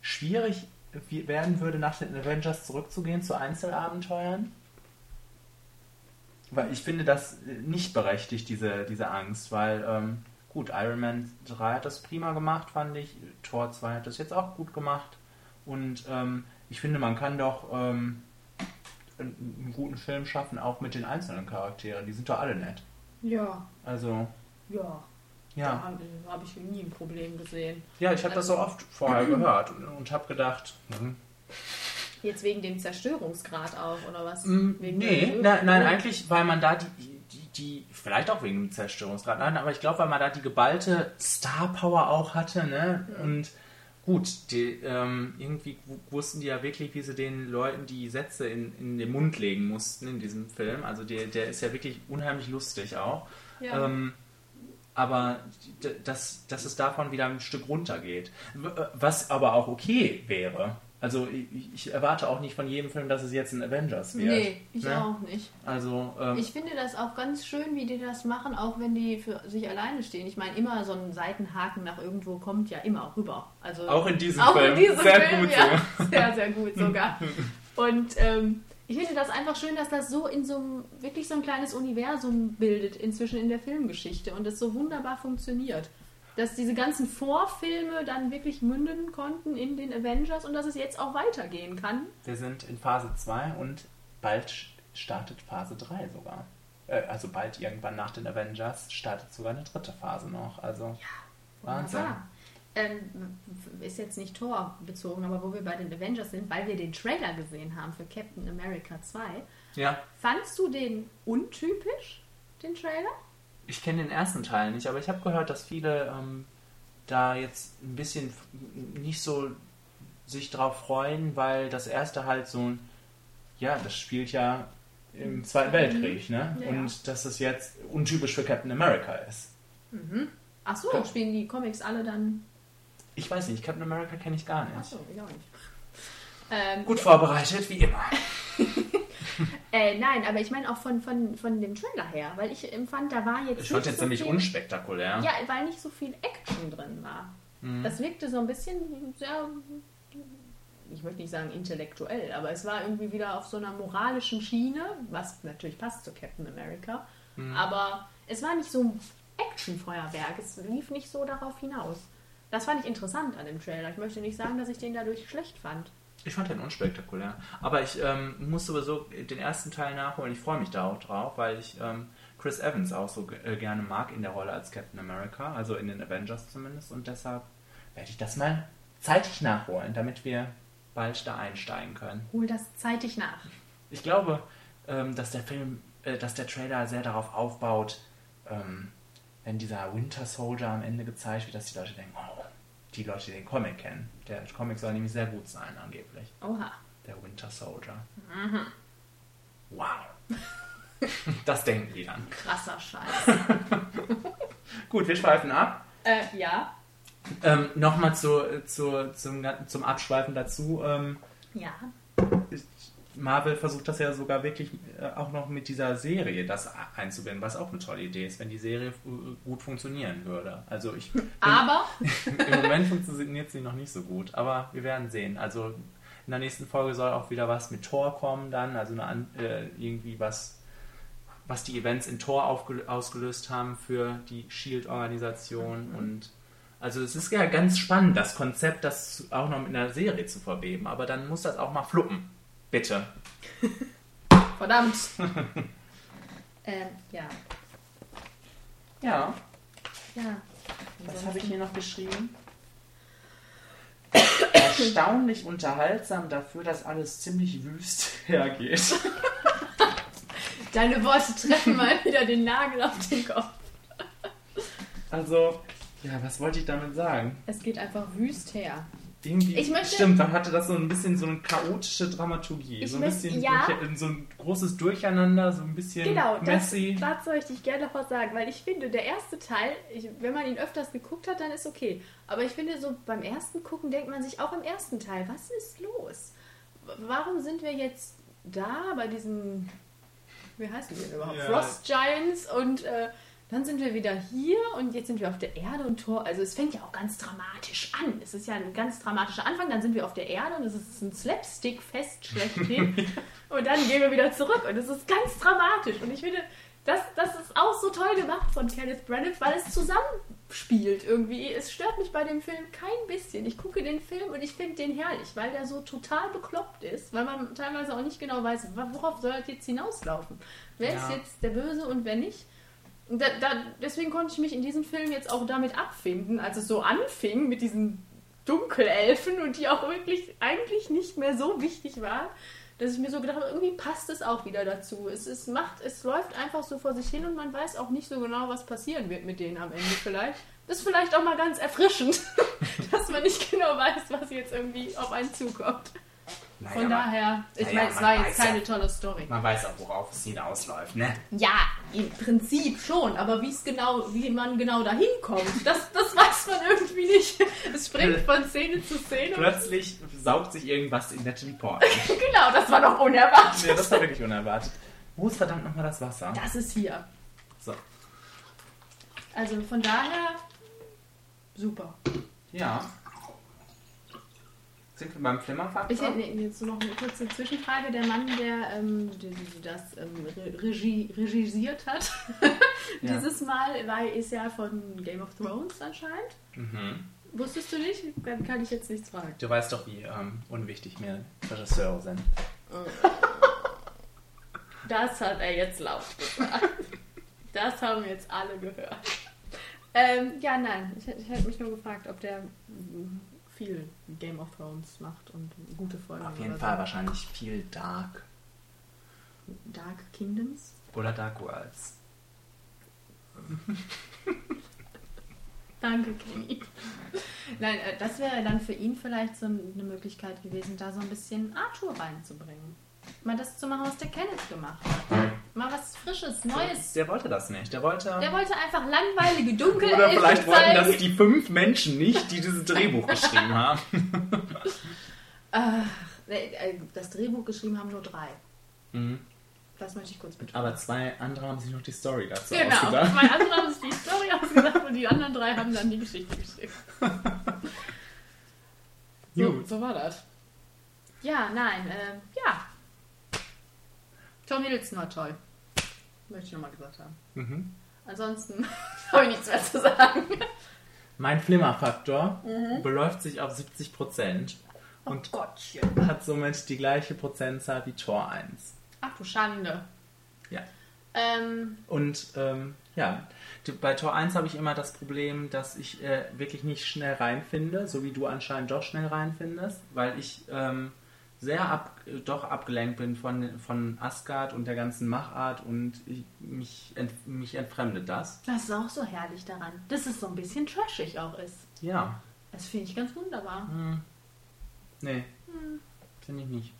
schwierig wie- werden würde, nach den Avengers zurückzugehen zu Einzelabenteuern? Weil ich finde das nicht berechtigt, diese, diese Angst, weil, ähm, gut, Iron Man 3 hat das prima gemacht, fand ich. Tor 2 hat das jetzt auch gut gemacht. Und ähm, ich finde, man kann doch ähm, einen, guten Film schaffen, auch mit den einzelnen Charakteren. Die sind doch alle nett. Ja, Also, ja. Da ja. habe hab ich nie ein Problem gesehen. Ja, ich habe das so oft vorher gehört und, und habe gedacht, hm, Jetzt wegen dem Zerstörungsgrad auch, oder was? Mm, Wegen Nee, nein, nein, eigentlich, weil man da die, die, die, vielleicht auch wegen dem Zerstörungsgrad, nein, aber ich glaube, weil man da die geballte Star Power auch hatte, ne? Und gut, die, ähm, irgendwie wu- wussten die ja wirklich, wie sie den Leuten die Sätze in, in den Mund legen mussten in diesem Film. Also der, der ist ja wirklich unheimlich lustig auch. Ja. Ähm, aber dass, dass es davon wieder ein Stück runtergeht. W- Was aber auch okay wäre. Also ich, ich erwarte auch nicht von jedem Film, dass es jetzt ein Avengers wird. nee, ich ne? auch nicht. Also ähm, Ich finde das auch ganz schön, wie die das machen, auch wenn die für sich alleine stehen. Ich meine, immer so ein Seitenhaken nach irgendwo kommt ja immer rüber. Also auch in diesem auch Film. in diesem Sehr Film, gut ja. so. Sehr, sehr gut sogar. Und ähm, ich finde das einfach schön, dass das so in so einem, wirklich so ein kleines Universum bildet, inzwischen in der Filmgeschichte und es so wunderbar funktioniert. Dass diese ganzen Vorfilme dann wirklich münden konnten in den Avengers und dass es jetzt auch weitergehen kann. Wir sind in Phase 2 und bald startet Phase 3 sogar. Äh, also bald irgendwann nach den Avengers startet sogar eine dritte Phase noch. Also Wahnsinn. Wunderbar. Ähm, ist jetzt nicht Tor bezogen, aber wo wir bei den Avengers sind, weil wir den Trailer gesehen haben für Captain America 2. Ja, Fandst du den untypisch, den Trailer? Ich kenne den ersten Teil nicht, aber ich habe gehört, dass viele ähm, da jetzt ein bisschen nicht so sich drauf freuen, weil das erste halt so ein, ja, das spielt ja im Zweiten Weltkrieg, ne? Ja. Und dass es jetzt untypisch für Captain America ist. Ach so, Ja. spielen die Comics alle dann? Ich weiß nicht, Captain America kenne ich gar Ach nicht. so, ich auch nicht. Ähm, Gut vorbereitet, wie immer. äh, nein, aber ich meine auch von, von, von dem Trailer her, weil ich empfand, da war jetzt Ich fand jetzt so nämlich viel, unspektakulär. Ja, weil nicht so viel Action drin war. Mhm. Das wirkte so ein bisschen sehr, ich möchte nicht sagen intellektuell, aber es war irgendwie wieder auf so einer moralischen Schiene, was natürlich passt zu Captain America. Mhm. Aber es war nicht so ein Actionfeuerwerk, es lief nicht so darauf hinaus. Das fand ich interessant an dem Trailer. Ich möchte nicht sagen, dass ich den dadurch schlecht fand. Ich fand den unspektakulär. Aber ich ähm, muss sowieso den ersten Teil nachholen. Ich freue mich da auch drauf, weil ich ähm, Chris Evans auch so äh, gerne mag in der Rolle als Captain America, also in den Avengers zumindest. Und deshalb werde ich das mal zeitig nachholen, damit wir bald da einsteigen können. Hol das zeitig nach. Ich glaube, ähm, dass der Film, äh, dass der Trailer sehr darauf aufbaut, ähm, wenn dieser Winter Soldier am Ende gezeigt wird, dass die Leute denken, oh, die Leute, die den Comic kennen. Der Comic soll nämlich sehr gut sein, angeblich. Oha. Der Winter Soldier. Wow. Das denken die dann. Krasser Scheiß. Gut, wir schweifen ab. äh, ja. Ähm, Nochmal zu, zu, zum, zum Abschweifen dazu. Ähm, Ja. Marvel versucht das ja sogar wirklich äh, auch noch mit dieser Serie das einzubinden, was auch eine tolle Idee ist, wenn die Serie äh, gut funktionieren würde. Also ich bin, Aber im Moment funktioniert sie noch nicht so gut, aber wir werden sehen. Also in der nächsten Folge soll auch wieder was mit Tor kommen dann, also eine, äh, irgendwie was, was die Events in Tor ausgelöst haben für die Shield-Organisation und also es ist ja ganz spannend, das Konzept, das auch noch mit einer Serie zu verweben, aber dann muss das auch mal fluppen. Bitte. verdammt. ähm, ja. Ja, Ja. was habe ich hier noch geschrieben? Erstaunlich unterhaltsam dafür, dass alles ziemlich wüst hergeht. Deine Worte treffen mal wieder den Nagel auf den Kopf. Also, ja, was wollte ich damit sagen? Es geht einfach wüst her. Irgendwie, Ich möchte- stimmt, dann hatte das so ein bisschen so eine chaotische Dramaturgie. So ein möchte- bisschen ja. durch, so ein großes Durcheinander, so ein bisschen Genau, das, messy. dazu möchte ich gerne noch was sagen, weil ich finde, der erste Teil, ich, wenn man ihn öfters geguckt hat, dann ist okay. Aber ich finde, so beim ersten Gucken denkt man sich auch im ersten Teil, was ist los? Warum sind wir jetzt da bei diesen, wie heißen die denn überhaupt? Ja. Frost Giants und äh, dann sind wir wieder hier und jetzt sind wir auf der Erde und Tor. Also es fängt ja auch ganz dramatisch an. Es ist ja ein ganz dramatischer Anfang, dann sind wir auf der Erde und es ist ein Slapstick-Fest schlechthin. und dann gehen wir wieder zurück und es ist ganz dramatisch. Und ich finde, das, das ist auch so toll gemacht von Kenneth Branagh, weil es zusammenspielt irgendwie. Es stört mich bei dem Film kein bisschen. Ich gucke den Film und ich finde den herrlich, weil der so total bekloppt ist, weil man teilweise auch nicht genau weiß, worauf soll das jetzt hinauslaufen. Wer ist Ja. jetzt der Böse und wer nicht? Da, da, deswegen konnte ich mich in diesem Film jetzt auch damit abfinden, als es so anfing mit diesen Dunkelelfen und die auch wirklich eigentlich nicht mehr so wichtig waren, dass ich mir so gedacht habe, irgendwie passt es auch wieder dazu. Es, es, macht, es läuft einfach so vor sich hin und man weiß auch nicht so genau, was passieren wird mit denen am Ende vielleicht. Das ist vielleicht auch mal ganz erfrischend, dass man nicht genau weiß, was jetzt irgendwie auf einen zukommt. Naja, Von daher, ich naja, meine, es war jetzt keine ja. tolle Story. Man weiß auch, worauf es hinausläuft, ne? Ja, im Prinzip schon, aber wie es genau, wie man genau dahin kommt, das, das weiß man irgendwie nicht. Es springt von Szene zu Szene. Plötzlich saugt sich irgendwas in Natalie Portman. Genau, das war doch unerwartet. ja, das war wirklich unerwartet. Wo ist verdammt nochmal das Wasser? Das ist hier. So. Also von daher super. Ja. Sind wir beim Flimmerfaktor? Ich hätte nee, jetzt noch eine kurze Zwischenfrage. Der Mann, der ähm, die- die das ähm, Re- Regie, regisiert hat, Ja. dieses Mal, war, ist ja von Game of Thrones anscheinend. Mhm. Wusstest du nicht? Dann kann ich jetzt nichts fragen. Du weißt doch, wie ähm, unwichtig mir Regisseure sind. Das hat er jetzt laut gesagt. Das haben jetzt alle gehört. Ähm, ja, nein. Ich, hätte- ich hätte mich nur gefragt, ob der viel Game of Thrones macht und gute Folgen. Auf jeden Fall wahrscheinlich viel Dark So. Dark Kingdoms. oder Dark Worlds. Danke, Kenny. Nein, äh, das wäre dann für ihn vielleicht so eine Möglichkeit gewesen, da so ein bisschen Arthur reinzubringen. Mal das zu machen, was der Kenneth gemacht hat. Mal was Frisches, Neues. Der wollte das nicht. Der wollte. Der wollte einfach langweilige Dunkel oder vielleicht wollten das die fünf Menschen nicht, die dieses Drehbuch geschrieben haben. Ach, nee, äh, das Drehbuch geschrieben haben nur drei. Mhm. Das möchte ich kurz betonen. Aber zwei andere haben sich noch die Story dazu Genau, ausgedacht. zwei andere haben sich die Story ausgedacht und die anderen drei haben dann die Geschichte geschrieben. So, so war das. Ja, nein, ähm, ja. Tom Hiddleston war toll. Möchte ich nochmal gesagt haben. Mhm. Ansonsten habe ich nichts mehr zu sagen. Mein Flimmerfaktor Mhm. beläuft sich auf 70 Prozent und Oh Gottchen. hat somit die gleiche Prozentzahl wie Tor 1. Ach du Schande. Ja. Ähm, Und ähm, ja, bei Tor 1 habe ich immer das Problem, dass ich äh, wirklich nicht schnell reinfinde, so wie du anscheinend doch schnell reinfindest, weil ich ähm, sehr ab, doch abgelenkt bin von, von Asgard und der ganzen Machart und ich, mich, ent, mich entfremdet das. Das ist auch so herrlich daran, dass es so ein bisschen trashig auch ist. Ja. Das finde ich ganz wunderbar. Hm. Nee. Finde ich nicht.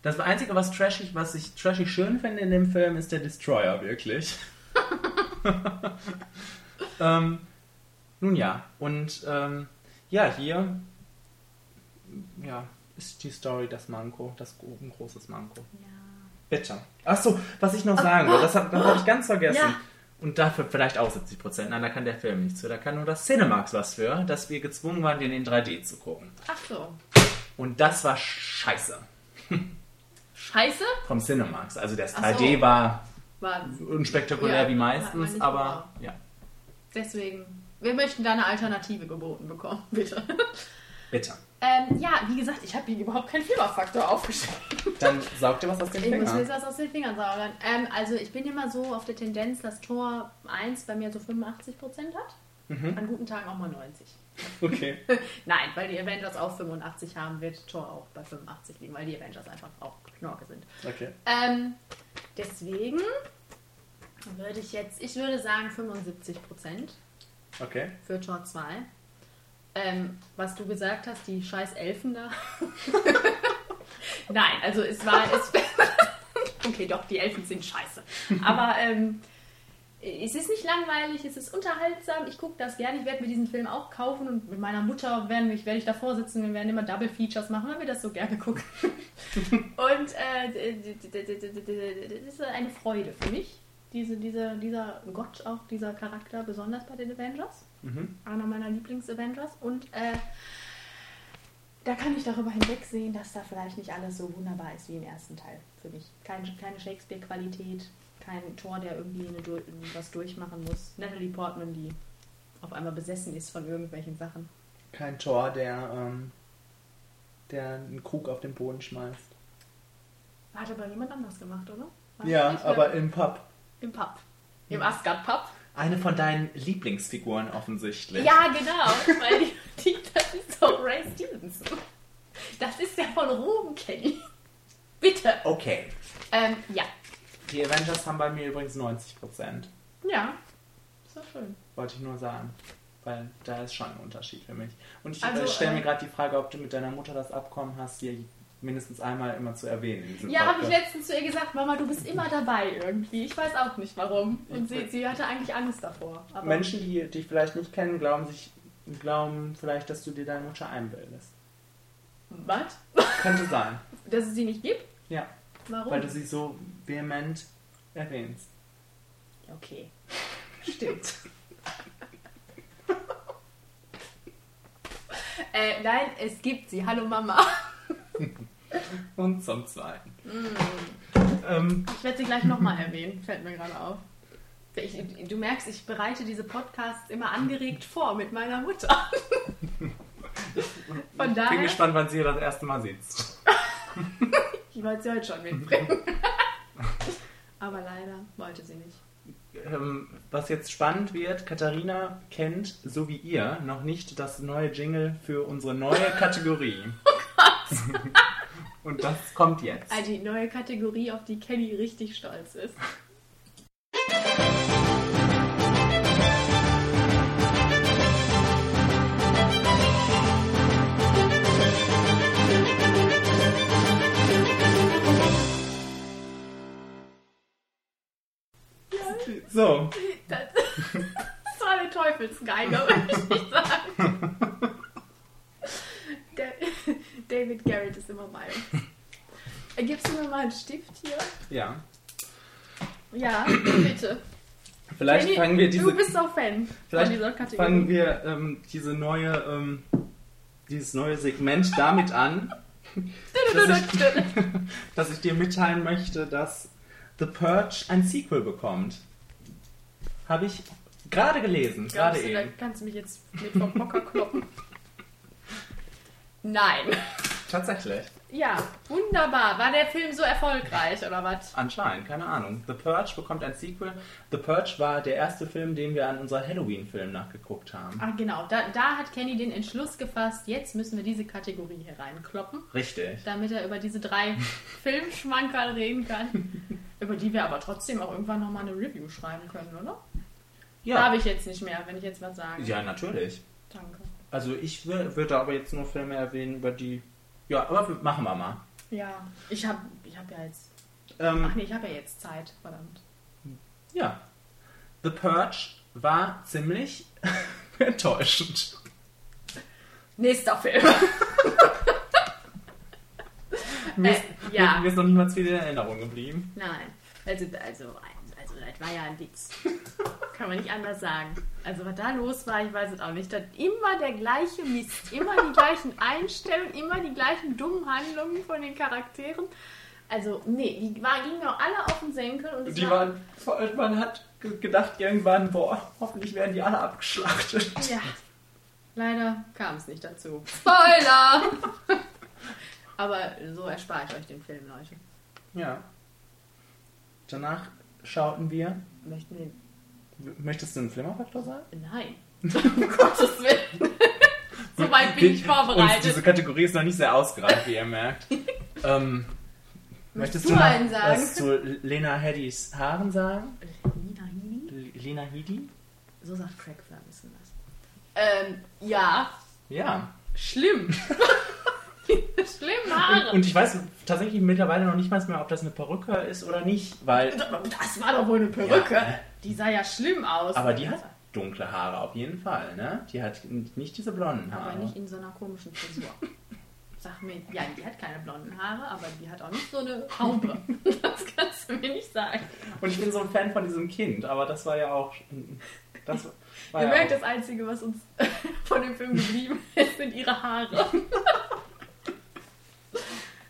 Das Einzige, was trashig, was ich trashig schön finde in dem Film, ist der Destroyer, wirklich. ähm, nun ja, und ähm, ja, hier ja, ist die Story das Manko, das ein großes Manko. Ja. Bitte. Achso, was ich noch sagen will, das habe hab ich ganz vergessen. Ja. Und dafür vielleicht auch 70 Prozent. Nein, da kann der Film nichts für. Da kann nur das Cinemax was für, dass wir gezwungen waren, den in 3D zu gucken. Ach so. Und das war scheiße. Scheiße? Vom Cinemax. Also das so. 3D war War unspektakulär Ja, wie meistens, aber gebraucht. ja. deswegen. Wir möchten da eine Alternative geboten bekommen, bitte. Bitte. Ähm, ja, wie gesagt, ich habe hier überhaupt keinen Fieberfaktor aufgeschrieben. Dann saugt ihr was aus den Ich muss mir Fingern. das aus den Fingern saugen. Ähm, also ich bin immer so auf der Tendenz, dass Tor 1 bei mir so 85% hat. Mhm. An guten Tagen auch mal 90. Okay. Nein, weil die Avengers auch 85 haben, wird Tor auch bei 85 liegen, weil die Avengers einfach auch Knorke sind. Okay. Ähm, deswegen würde ich jetzt, ich würde sagen 75% Okay. für Tor 2. Ähm, was du gesagt hast, die scheiß Elfen da. Nein, also es war. Es okay, doch, die Elfen sind scheiße. Aber ähm, es ist nicht langweilig, es ist unterhaltsam. Ich gucke das gerne. Ich werde mir diesen Film auch kaufen und mit meiner Mutter werden ich, werde ich davor sitzen. Wir werden immer Double Features machen, weil wir das so gerne gucken. und äh, das ist eine Freude für mich. Diese, diese, dieser Gott, auch dieser Charakter, besonders bei den Avengers Mhm. einer meiner Lieblings-Avengers. Und äh, da kann ich darüber hinwegsehen, dass da vielleicht nicht alles so wunderbar ist wie im ersten Teil für mich. Kein, keine Shakespeare-Qualität, kein Tor, der irgendwie eine, was durchmachen muss. Natalie Portman, die auf einmal besessen ist von irgendwelchen Sachen. Kein Tor, der, ähm, der einen Krug auf den Boden schmeißt. Hat aber jemand anders gemacht, oder? War Ja, aber im Pub. Im Pub. Im Asgard-Pub. Eine von deinen Lieblingsfiguren offensichtlich. Ja, genau. Weil die, die, das ist doch Ray Stevenson. Das ist der von Ruben Kenny. Bitte. Okay. Ähm, ja. Die Avengers haben bei mir übrigens 90 Prozent. Ja. Ist doch schön. Wollte ich nur sagen. Weil da ist schon ein Unterschied für mich. Und ich Also, äh, stelle mir äh, gerade die Frage, ob du mit deiner Mutter das Abkommen hast, hier mindestens einmal immer zu erwähnen. Ja, habe ich letztens zu ihr gesagt, Mama, du bist immer dabei irgendwie. Ich weiß auch nicht warum. Und sie, sie hatte eigentlich Angst davor. Aber Menschen, die dich vielleicht nicht kennen, glauben sich, glauben vielleicht, dass du dir deine Mutter einbildest. Was? Könnte sein. Dass es sie nicht gibt? Ja, Warum? weil du sie so vehement erwähnst. Okay. Stimmt. äh, nein, es gibt sie. Hallo Mama. Und zum Zweiten. Mm. Ähm, Ich werde sie gleich nochmal erwähnen, fällt mir gerade auf. Ich, du merkst, ich bereite diese Podcasts immer angeregt vor mit meiner Mutter. Von ich bin daher, gespannt, wann sie das erste Mal sitzt. ich wollte sie heute schon mitbringen. Aber leider wollte sie nicht. Ähm, was jetzt spannend wird, Katharina kennt, so wie ihr, noch nicht das neue Jingle für unsere neue Kategorie. Und das kommt jetzt. Also die neue Kategorie, auf die Kenny richtig stolz ist. So, Das, das war eine Teufelsgeige, würde ich sagen. David Garrett ist immer bei uns. Gibst du mir mal einen Stift hier? ja. Ja, bitte. Vielleicht Kenny, fangen wir diese, du bist auch Fan von vielleicht dieser Kategorie. fangen wir ähm, diese neue, ähm, dieses neue Segment damit an, dass ich, dass ich dir mitteilen möchte, dass The Purge ein Sequel bekommt. Habe ich gerade gelesen, gerade du, da eben. kannst du mich jetzt mit vom Hocker kloppen? Nein. Tatsächlich. Ja, wunderbar. War der Film so erfolgreich oder was? Anscheinend, keine Ahnung. The Purge bekommt ein Sequel. The Purge war der erste Film, den wir an unserer Halloween-Film nachgeguckt haben. Ah, genau. Da, da hat Kenny den Entschluss gefasst, jetzt müssen wir diese Kategorie hier reinkloppen, Richtig. damit er über diese drei Filmschmankerl reden kann, über die wir aber trotzdem auch irgendwann nochmal eine Review schreiben können, oder? Ja. Darf ich jetzt nicht mehr, wenn ich jetzt was sage. Ja, natürlich. Danke. Also ich wür- würde aber jetzt nur Filme erwähnen, über die... Ja, aber machen wir mal. Ja, ich habe ich hab ja jetzt. Ähm, Ach nee, ich habe ja jetzt Zeit, verdammt. Ja. The Purge war ziemlich enttäuschend. Nächster Film. Mir Äh, ist, ja. mir, mir ist noch niemals viel in Erinnerung geblieben. Nein. Also, also, war ja ein Witz. Kann man nicht anders sagen. Also, was da los war, ich weiß es auch nicht. Das immer der gleiche Mist. Immer die gleichen Einstellungen, immer die gleichen dummen Handlungen von den Charakteren. Also, nee, die war, gingen auch alle auf den Senkel. Und Die war, waren, man hat ge- gedacht irgendwann, boah, hoffentlich werden die alle abgeschlachtet. Ja. Leider kam es nicht dazu. Spoiler! Aber so erspare ich euch den Film, Leute. Ja. Danach schauten wir. Möchten wir. Möchtest du einen Flimmerfaktor sagen? Nein. um Gottes Willen. so weit bin ich Uns, vorbereitet. diese Kategorie ist noch nicht sehr ausgereift, wie ihr merkt. ähm, möchtest du du noch was zu Lena Headys Haaren sagen? Nina Headey? Lena Headey? So sagt Craig Ferguson das. Ähm, ja. Ja. Schlimm. Schlimm Haare. Und, und ich weiß tatsächlich mittlerweile noch nicht mal mehr, ob das eine Perücke ist oder nicht, weil. das war doch wohl eine Perücke. Ja. Die sah ja schlimm aus. Aber die hat dunkle Haare auf jeden Fall, ne? Die hat nicht diese blonden Haare. Aber nicht in so einer komischen Frisur. Sag mir, ja, die hat keine blonden Haare, aber die hat auch nicht so eine Haube. Das kannst du mir nicht sagen. Und ich bin so ein Fan von diesem Kind, aber das war ja auch. Das war Ihr ja merkt, auch, das Einzige, was uns von dem Film geblieben ist, sind ihre Haare.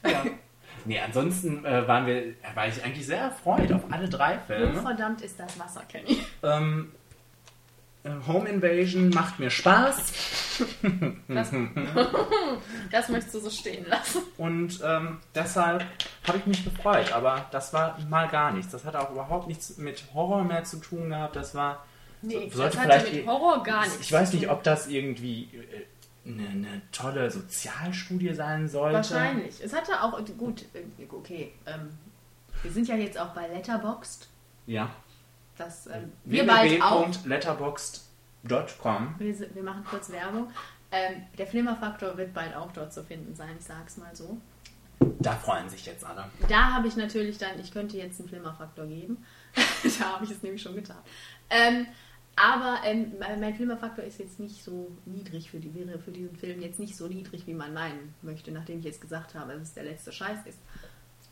ja. Nee, ansonsten äh, waren wir, war ich eigentlich sehr erfreut auf alle drei Filme. verdammt ist das Wasser, Kenny? Ähm, äh, Home Invasion macht mir Spaß Das, das möchtest du so stehen lassen. und ähm, deshalb habe ich mich gefreut, aber das war mal gar nichts. Das hat auch überhaupt nichts mit Horror mehr zu tun gehabt. Das war Nee, Sollte das hatte vielleicht- mit Horror gar nichts. Ich weiß nicht, ob das irgendwie äh, eine, eine tolle Sozialstudie sein sollte. Wahrscheinlich. Es hatte auch, gut, okay, ähm, wir sind ja jetzt auch bei Letterboxd. Ja. Das, ähm, wir bald auch. www.letterboxd.com Wir, wir machen kurz Werbung. Ähm, der Flimmerfaktor wird bald auch dort zu finden sein, ich sag's mal so. Da freuen sich jetzt alle. Da habe ich natürlich dann, ich könnte jetzt einen Flimmerfaktor geben. da habe ich es nämlich schon getan. Ähm, aber ähm, mein Flimmerfaktor ist jetzt nicht so niedrig für die wäre für diesen Film jetzt nicht so niedrig, wie man meinen möchte, nachdem ich jetzt gesagt habe, dass es der letzte Scheiß ist.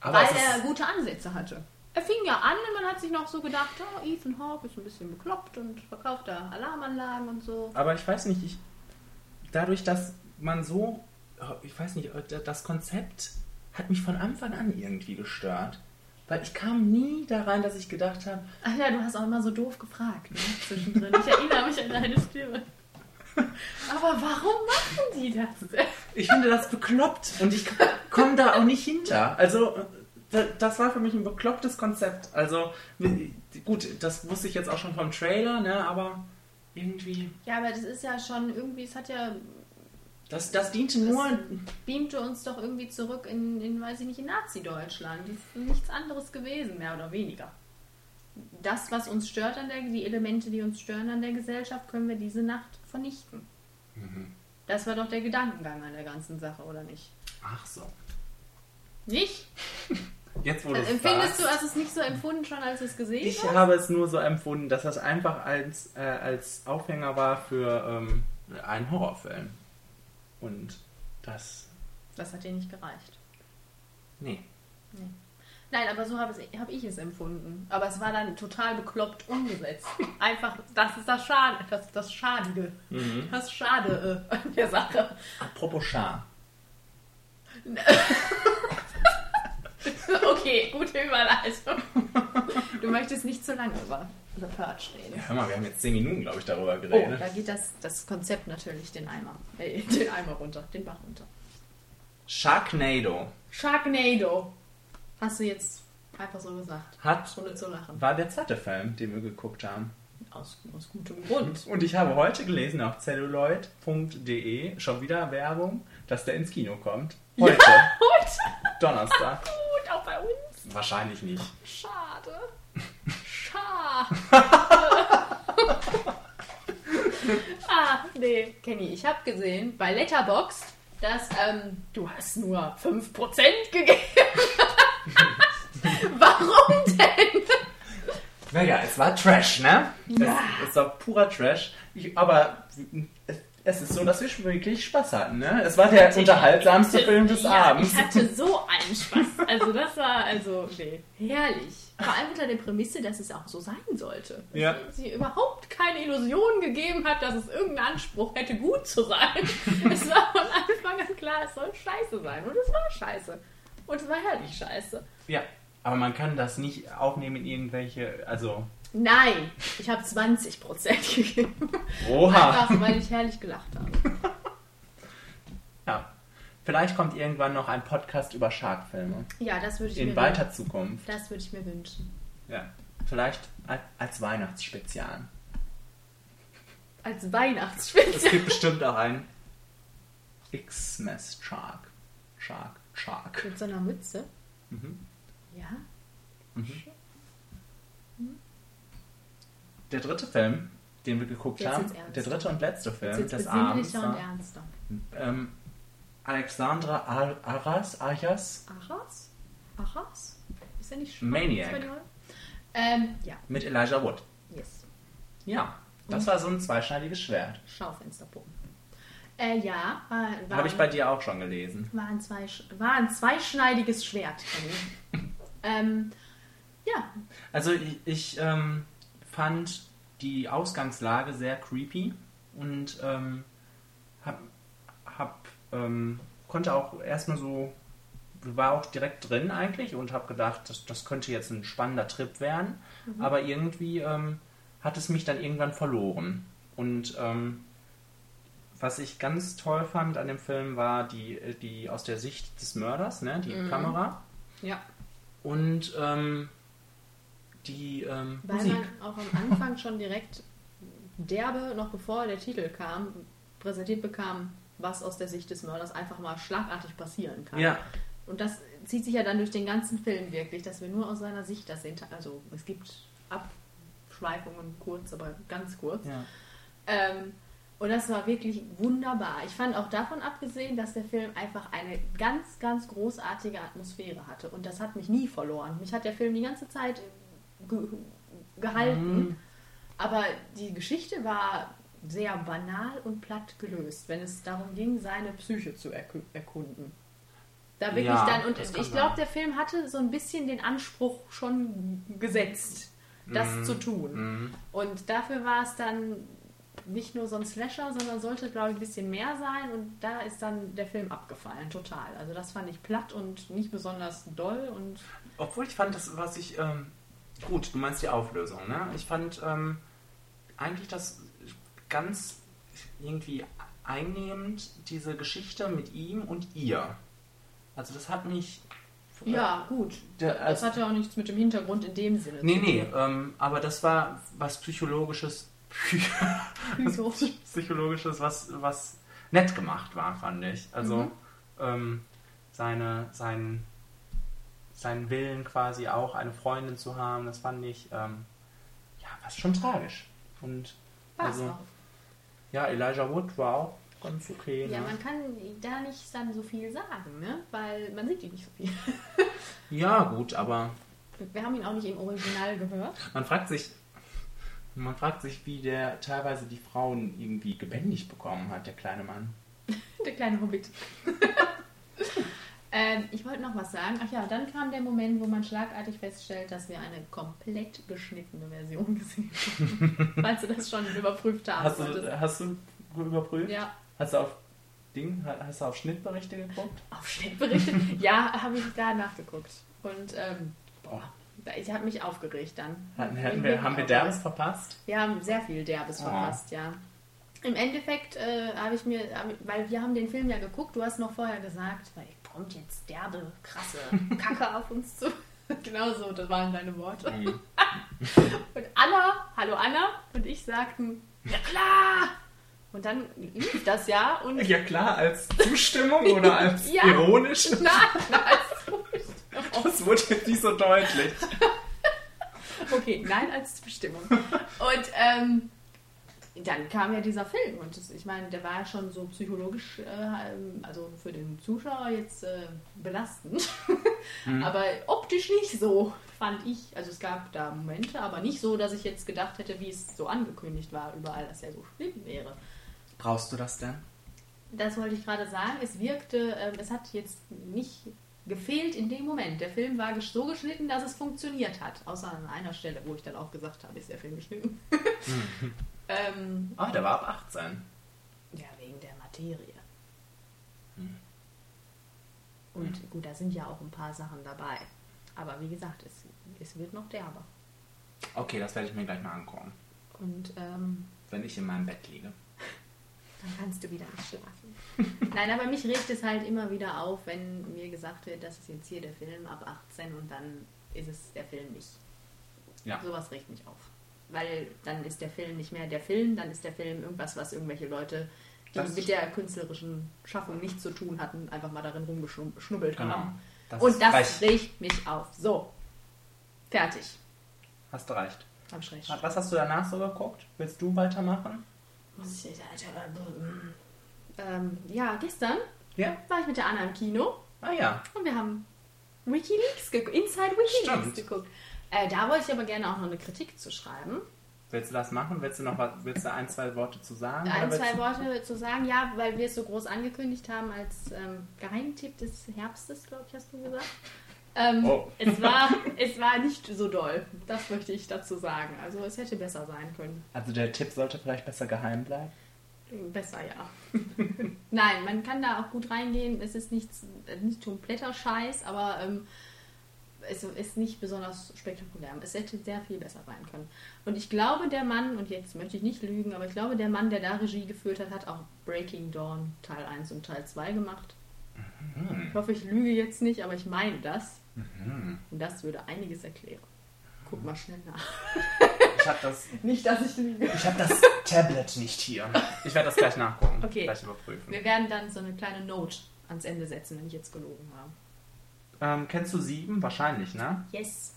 Aber weil er gute Ansätze hatte. Er fing ja an und man hat sich noch so gedacht, oh, Ethan Hawke ist ein bisschen bekloppt und verkauft da Alarmanlagen und so. aber ich weiß nicht, ich, dadurch, dass man so, ich weiß nicht, das Konzept hat mich von Anfang an irgendwie gestört. Weil ich kam nie da rein, dass ich gedacht habe, Ach ja, du hast auch immer so doof gefragt, ne? Zwischendrin. Ich erinnere mich an deine Stimme. Aber warum machen die das? Ich finde das bekloppt und ich komme da auch nicht hinter. Also, da- das war für mich ein beklopptes Konzept. Also, gut, das wusste ich jetzt auch schon vom Trailer, ne, aber irgendwie, Ja, aber das ist ja schon irgendwie, es hat ja, das, das diente nur. das beamte uns doch irgendwie zurück in, in weiß ich nicht, in Nazi-Deutschland. Das ist nichts anderes gewesen, mehr oder weniger. Das, was uns stört an der, die Elemente, die uns stören an der Gesellschaft, können wir diese Nacht vernichten. Das war doch der Gedankengang an der ganzen Sache, oder nicht? Ach so. Nicht? Jetzt, wo Also empfindest du, hast es nicht so empfunden schon, als du es gesehen Ich hast? habe es nur so empfunden, dass das einfach als, äh, als Aufhänger war für ähm, einen Horrorfilm. Und das. Das hat dir nicht gereicht. Nee. Nein, aber so habe habe ich es empfunden. Aber es war dann total bekloppt umgesetzt. Einfach, das ist das Schade, das das Schadige. Mhm. Das Schade äh, an der Sache. Apropos Schar. Okay, gute Überleitung. Du möchtest nicht zu lange über The Purge reden. Ja, hör mal, wir haben jetzt 10 Minuten, glaube ich, darüber Oh, geredet. da geht das, das Konzept natürlich den Eimer, äh, den Eimer runter, den Bach runter. Sharknado Sharknado. Hast du jetzt einfach so gesagt. hat, Ohne zu lachen. war der zweite Film, den wir geguckt haben. Aus, aus gutem Grund. Und ich habe heute gelesen auf celluloid.de, schon wieder Werbung, dass der ins Kino kommt. Heute, Gut. Donnerstag. Gut, auch bei uns. Wahrscheinlich nicht. Schade. Schade. ah, nee, Kenny, ich habe gesehen bei Letterboxd, dass ähm, du hast nur 5% gegeben. Warum denn? Naja, es war Trash, ne? Ja. Es, es war purer Trash. Ich, aber es, es ist so, dass wir wirklich Spaß hatten, ne? Es war der unterhaltsamste Film des ja, Abends. Ich hatte so einen Spaß. Also das war, also, nee, herrlich. Vor allem unter der Prämisse, dass es auch so sein sollte. Dass Ja. sie überhaupt keine Illusion gegeben hat, dass es irgendeinen Anspruch hätte, gut zu sein. es war von Anfang an klar, es soll scheiße sein. Und es war scheiße. Und es war herrlich scheiße. Ja, aber man kann das nicht aufnehmen in irgendwelche, also... Nein, ich habe 20% gegeben. Oha! Einfach, weil ich herrlich gelacht habe. Vielleicht kommt irgendwann noch ein Podcast über Sharkfilme. Ja, das würde ich In mir weiter Zukunft. Das würde ich mir wünschen. Ja. Vielleicht als, als Weihnachtsspezial. Als Es Weihnachtsspitze. gibt bestimmt auch ein Xmas Shark. Shark, Shark. Mit so einer Mütze. Mhm. Ja. Der dritte Film, den wir geguckt Jetzt haben, der dritte und letzte Jetzt Film wird's des Abends und ernster. ähm, Alexandra Ar Arras, Arias Achas? Achas? Ist er nicht Maniac. Spanjol? Ähm, ja. mit Elijah Wood. Yes. Ja, das Und? war so ein zweischneidiges Schwert. Schaufensterpuppen. Äh, ja, war, war, Habe ich bei dir auch schon gelesen. war, ein, zwei, war ein zweischneidiges Schwert. Ähm, ja, Also ich, ich ähm, fand die Ausgangslage sehr creepy und ähm, ähm, konnte auch erstmal so, war auch direkt drin eigentlich und habe gedacht, das, das könnte jetzt ein spannender Trip werden, aber irgendwie ähm, hat es mich dann irgendwann verloren. Und ähm, was ich ganz toll fand an dem Film war die, die aus der Sicht des Mörders, ne, die Kamera ja. und ähm, die ähm, Weil Musik. man auch am Anfang schon direkt derbe, noch bevor der Titel kam, präsentiert bekam, was aus der Sicht des Mörders einfach mal schlagartig passieren kann. Ja, Und das zieht sich ja dann durch den ganzen Film wirklich, dass wir nur aus seiner Sicht das sehen. Also es gibt Abschweifungen kurz, aber ganz kurz. ja. Ähm, und das war wirklich wunderbar. Ich fand auch davon abgesehen, dass der Film einfach eine ganz, ganz großartige Atmosphäre hatte. Und das hat mich nie verloren. Mich hat der Film die ganze Zeit ge gehalten. Mhm. Aber die Geschichte war sehr banal und platt gelöst, wenn es darum ging, seine Psyche zu erku erkunden. Da wirklich Ja, dann, und ich glaube, der Film hatte so ein bisschen den Anspruch schon gesetzt, das Mhm. zu tun. Mhm. Und dafür war es dann nicht nur so ein Slasher, sondern sollte, glaube ich, ein bisschen mehr sein. Und da ist dann der Film abgefallen, total. Also das fand ich platt und nicht besonders doll. Und Obwohl ich fand, das, was ich. Ähm, gut, du meinst die Auflösung, ne? Ich fand ähm, eigentlich das ganz irgendwie einnehmend, diese Geschichte mit ihm und ihr. Also, das hat mich. ja, gut. Der, Das also, hatte auch nichts mit dem Hintergrund in dem Sinne nee, zu nee, ähm, aber das war was Psychologisches. Psycho. Psychologisches, was, was nett gemacht war, fand ich. Also Mhm. ähm, seine, sein, seinen Willen quasi auch eine Freundin zu haben, das fand ich ähm, ja fast schon tragisch. Und War's also auch. Ja, Elijah Wood war auch ganz okay. Ja, ne? man kann da nicht dann so viel sagen, ne? Weil man sieht ihn nicht so viel. ja, gut, aber Wir haben ihn auch nicht im Original gehört. man fragt sich, man fragt sich, wie der teilweise die Frauen irgendwie gebändigt bekommen hat, der kleine Mann. Der kleine Hobbit. ähm, ich wollte noch was sagen. Ach ja, dann kam der Moment, wo man schlagartig feststellt, dass wir eine komplett geschnittene Version gesehen haben. Falls du das schon überprüft haben Hast wolltest. du, hast du überprüft? Ja, Hast du auf Ding, hast du auf Schnittberichte geguckt? auf Schnittberichte. ja, habe ich da nachgeguckt. Und ähm, Boah. ich habe mich aufgeregt dann. Hatten, bin wir, haben wir. Derbes verpasst? Wir haben sehr viel Derbes Oh. verpasst, ja. Im Endeffekt äh, habe ich mir, weil wir haben den Film ja geguckt, du hast noch vorher gesagt, weil kommt jetzt derbe, krasse Kacke auf uns zu. genau so, das waren deine Worte. Mhm. Und Anna, hallo Anna, und ich sagten, ja klar! Und dann lief das ja und Ja klar, als Zustimmung oder als Ja. ironisch. nein, nein, Das wurde jetzt nicht so deutlich. Okay, nein als Bestimmung. Und ähm, dann kam ja dieser Film und das, ich meine, der war ja schon so psychologisch, äh, also für den Zuschauer jetzt äh, belastend, aber optisch nicht so, fand ich. Also es gab da Momente, aber nicht so, dass ich jetzt gedacht hätte, wie es so angekündigt war, überall, dass er so schlimm wäre. Brauchst du das denn? Das wollte ich gerade sagen. Es wirkte, ähm, es hat jetzt nicht gefehlt in dem Moment. Der Film war so geschnitten, dass es funktioniert hat. Außer an einer Stelle, wo ich dann auch gesagt habe, ist der Film geschnitten. ähm, Ah, der war ab 18. ja, wegen der Materie. Und gut, da sind ja auch ein paar Sachen dabei. Aber wie gesagt, es, es wird noch derber. Okay, das werde ich mir gleich mal angucken. Und ähm, Wenn ich in meinem Bett liege. dann kannst du wieder nicht schlafen. Nein, aber mich regt es halt immer wieder auf, wenn mir gesagt wird, das ist jetzt hier der Film ab 18 und dann ist es der Film nicht. Ja. Sowas regt mich auf. Weil dann ist der Film nicht mehr der Film, dann ist der Film irgendwas, was irgendwelche Leute, die Das- mit der künstlerischen Schaffung nichts zu tun hatten, einfach mal darin rumgeschnubbelt Genau. haben. Das und das recht. regt mich auf. So. Fertig. Hast du recht. Hab ich recht. Was hast du danach so geguckt? Willst du weitermachen? Muss ich, ähm, ja, gestern Ja. war ich mit der Anna im Kino. Ah ja. Und wir haben Wikileaks geguckt, Inside Wikileaks Stimmt. geguckt. Äh, da wollte ich aber gerne auch noch eine Kritik zu schreiben. Willst du das machen? Willst du noch was, willst du ein, zwei Worte zu sagen? Ein, zwei du- Worte zu sagen, ja, weil wir es so groß angekündigt haben als ähm, Geheimtipp des Herbstes, glaube ich, hast du gesagt. Ähm, Oh. es, war, es war nicht so doll. Das möchte ich dazu sagen. Also es hätte besser sein können. Also der Tipp sollte vielleicht besser geheim bleiben. Besser, ja. Nein, man kann da auch gut reingehen. Es ist nichts, nicht kompletter Scheiß, aber ähm, es ist nicht besonders spektakulär. Es hätte sehr viel besser sein können. Und ich glaube, der Mann, und jetzt möchte ich nicht lügen, aber ich glaube, der Mann, der da Regie geführt hat, hat auch Breaking Dawn Teil 1 und Teil 2 gemacht. Ich hoffe, ich lüge jetzt nicht, aber ich meine das. Mhm. Und das würde einiges erklären. Guck mal schnell nach. Ich habe das, Nicht, dass ich lüge. ich hab das Tablet nicht hier. Ich werde das gleich nachgucken. Okay. Gleich überprüfen. Wir werden dann so eine kleine Note ans Ende setzen, wenn ich jetzt gelogen habe. Ähm, kennst du sieben? Wahrscheinlich, ne? Yes.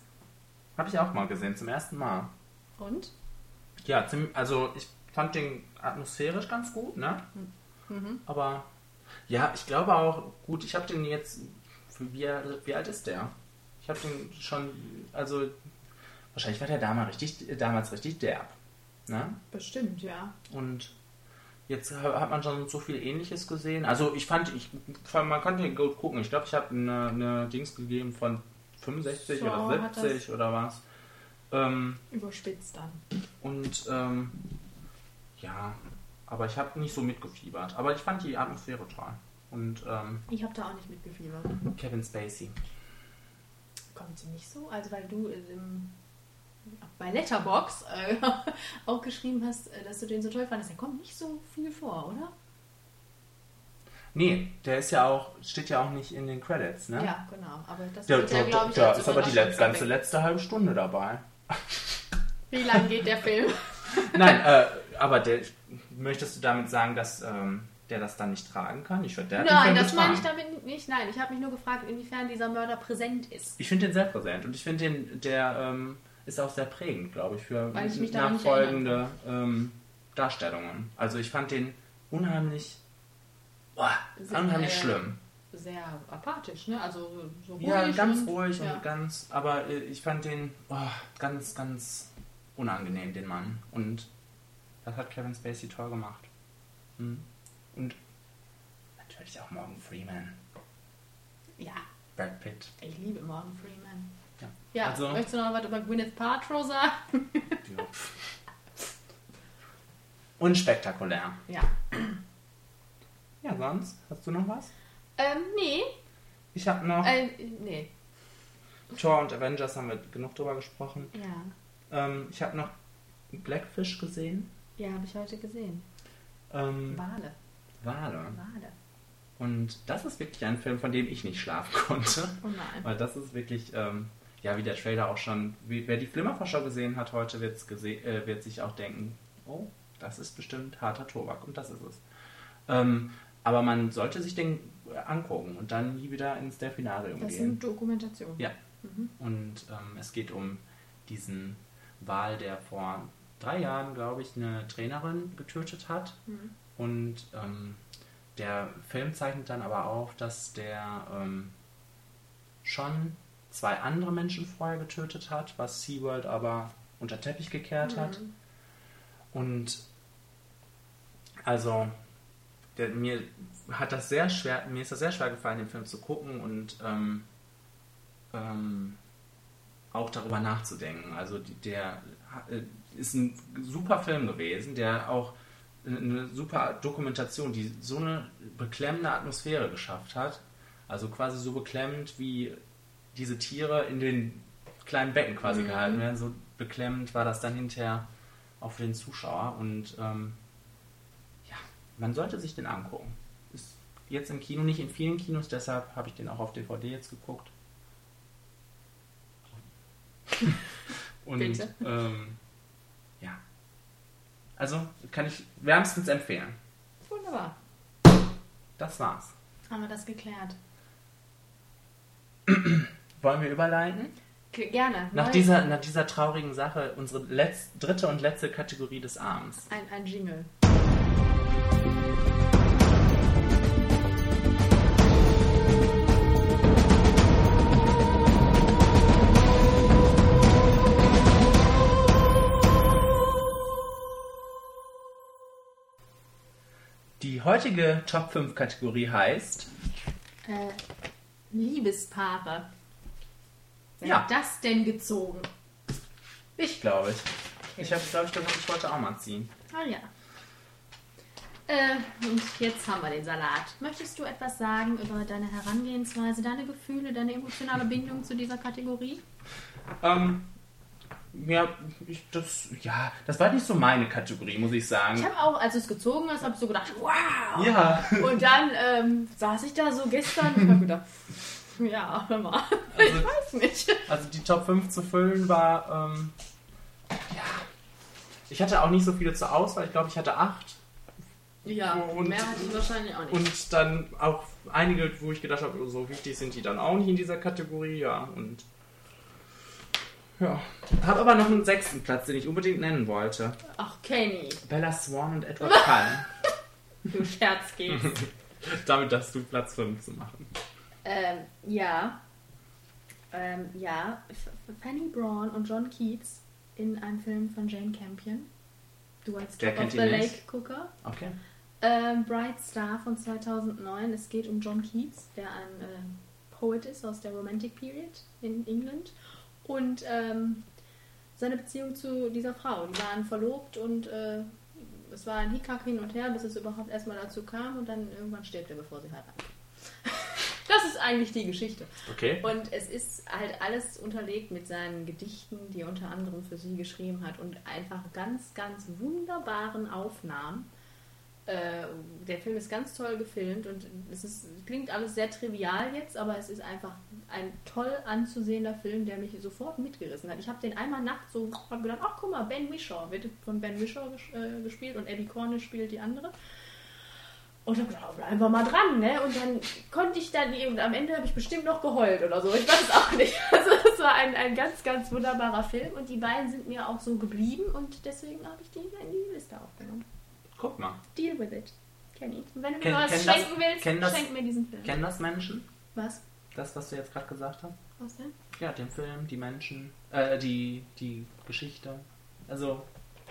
Habe ich auch mal gesehen, zum ersten Mal. Und? Ja, also ich fand den atmosphärisch ganz gut, ne? Mhm. Aber ja, ich glaube auch, gut, ich habe den jetzt, wie, wie alt ist der? Ich habe den schon, also wahrscheinlich war der damals richtig, damals richtig derb. Ne? Bestimmt, ja. Und jetzt ha- hat man schon so viel Ähnliches gesehen. Also ich fand, ich, man konnte ihn gut gucken. Ich glaube, ich habe eine, eine Dings gegeben von 65 So, oder hat 70 oder was. Ähm, Überspitzt dann. und ähm, ja, aber ich habe nicht so mitgefiebert. Aber ich fand die Atmosphäre toll. Und ähm, Ich habe da auch nicht mitgefiebert. Kevin Spacey. Kommt sie nicht so? Also, weil du im, bei Letterbox äh, auch geschrieben hast, äh, dass du den so toll fandest. Der kommt nicht so viel vor, oder? Nee, der ist ja auch, steht ja auch nicht in den Credits, ne? Ja, genau. Aber das Der, wird ja, der, ich, der als ist aber die letzte, ganze letzte halbe Stunde dabei. Wie lang geht der Film? Nein, äh, aber der, möchtest du damit sagen, dass ähm, der das dann nicht tragen kann? Ich würde der Nein, das meine ich damit nicht. Nein, ich habe mich nur gefragt, inwiefern dieser Mörder präsent ist. Ich finde den sehr präsent und ich finde den, der ähm, ist auch sehr prägend, glaube ich, für ich nachfolgende ähm, Darstellungen. Also ich fand den unheimlich, boah, Sehr, unheimlich äh, schlimm. Sehr apathisch, ne? Also so ruhig. Ja, ganz und, ruhig ja. und ganz, aber äh, ich fand den oh, ganz, ganz unangenehm, den Mann. Und das hat Kevin Spacey toll gemacht. Hm. Und natürlich auch Morgan Freeman, Ja, Brad Pitt. ich liebe Morgan Freeman. Ja. Also- möchtest du noch was über Gwyneth Paltrow sagen? Ja. Unspektakulär. Ja. Ja, sonst? Hast du noch was? Ähm, nee. Ich habe noch Äh, nee. Thor und Avengers, haben wir genug drüber gesprochen. Ja. Ähm, ich habe noch Blackfish gesehen. Ja, habe ich heute gesehen. Ähm, Wale. Wale. Wale. Und das ist wirklich ein Film, von dem ich nicht schlafen konnte. Oh nein. Weil das ist wirklich, ähm, ja, wie der Trailer auch schon, wie, wer die Flimmervorschau gesehen hat heute, wird's gese äh, wird sich auch denken, oh, das ist bestimmt harter Tobak und das ist es. Ähm, aber man sollte sich den angucken und dann nie wieder ins Delfinarium Das ist gehen. eine Dokumentation. Ja. Und ähm, es geht um diesen Wal, der vor drei Jahren, glaube ich, eine Trainerin getötet hat. Mhm. Und ähm, der Film zeichnet dann aber auf, dass der ähm, schon zwei andere Menschen vorher getötet hat, was SeaWorld aber unter Teppich gekehrt hat. Mhm. Und also der, mir hat das sehr schwer, mir ist das sehr schwer gefallen, den Film zu gucken und ähm, ähm, auch darüber nachzudenken. Also der äh, ist ein super Film gewesen, der auch eine super Dokumentation, die so eine beklemmende Atmosphäre geschafft hat. Also quasi so beklemmend, wie diese Tiere in den kleinen Becken quasi Mhm. gehalten werden. So beklemmend war das dann hinterher auch für den Zuschauer. Und ähm, ja, man sollte sich den angucken. Ist jetzt im Kino, nicht in vielen Kinos, deshalb habe ich den auch auf DVD jetzt geguckt. Und Bitte. Ähm, ja. Also kann ich wärmstens empfehlen. Wunderbar. Das war's. Haben wir das geklärt? Wollen wir überleiten? Gerne. Nach dieser, nach dieser traurigen Sache, unsere letz, dritte und letzte Kategorie des Abends. Ein, ein Jingle. Die heutige Top 5 Kategorie heißt Äh, Liebespaare. Wer Ja. hat das denn gezogen? Ich, glaube ich. Ich habe, glaube ich, das wollte ich heute auch mal ziehen. Ah ja. Äh, und jetzt haben wir den Salat. Möchtest du etwas sagen über deine Herangehensweise, deine Gefühle, deine emotionale Bindung zu dieser Kategorie? Ähm, ja, ich, das, ja, das war nicht so meine Kategorie, muss ich sagen. Ich habe auch, als du es gezogen hast, habe ich so gedacht, wow! ja, Und dann ähm, saß ich da so gestern und habe gedacht, ja, hör mal, ich Also- weiß nicht. also die Top 5 zu füllen war, ähm, ja. Ich hatte auch nicht so viele zur Auswahl. Ich glaube, ich hatte acht. Ja, Und- mehr hatte ich wahrscheinlich auch nicht. Und dann auch einige, wo ich gedacht habe, so wichtig sind die dann auch nicht in dieser Kategorie, ja. Und ja. Habe aber noch einen sechsten Platz, den ich unbedingt nennen wollte. Ach, Kenny, Bella Swan und Edward Cullen. du Scherzkeks. Damit darfst du Platz 5 zu machen. Ähm, ja. Ähm, ja, F Fanny Braun und John Keats in einem Film von Jane Campion. Du als Top of the Lake? Gucker. Okay. Ähm, Bright Star von 2009. Es geht um John Keats, der ein äh, Poet ist aus der Romantic Period in England. Und ähm, seine Beziehung zu dieser Frau. Die waren verlobt und äh, es war ein Hickhack hin und her, bis es überhaupt erstmal dazu kam und dann irgendwann stirbt er, bevor sie heiraten. Das ist eigentlich die Geschichte. Okay. Und es ist halt alles unterlegt mit seinen Gedichten, die er unter anderem für sie geschrieben hat und einfach ganz, ganz wunderbaren Aufnahmen. Äh, der Film ist ganz toll gefilmt und es ist, klingt alles sehr trivial jetzt, aber es ist einfach ein toll anzusehender Film, der mich sofort mitgerissen hat. Ich habe den einmal nachts so hab gedacht, ach guck mal, Ben Wishaw wird von Ben Wishaw ges äh, gespielt und Abby Cornish spielt die andere. Und dann gedacht, bleiben wir mal dran, ne? Und dann konnte ich dann eben, am Ende habe ich bestimmt noch geheult oder so. Ich weiß es auch nicht. Also das war ein, ein ganz, ganz wunderbarer Film und die beiden sind mir auch so geblieben und deswegen habe ich die in die Liste aufgenommen. Guck mal. Deal with it. Kenny. Und wenn du mir Kenn- was kenn das- schenken willst, kenn das- schenk mir diesen Film. Kennen das Menschen? was? Das, was du jetzt gerade gesagt hast? Was denn? Ja, den Film, die Menschen, äh, die, die Geschichte. Also,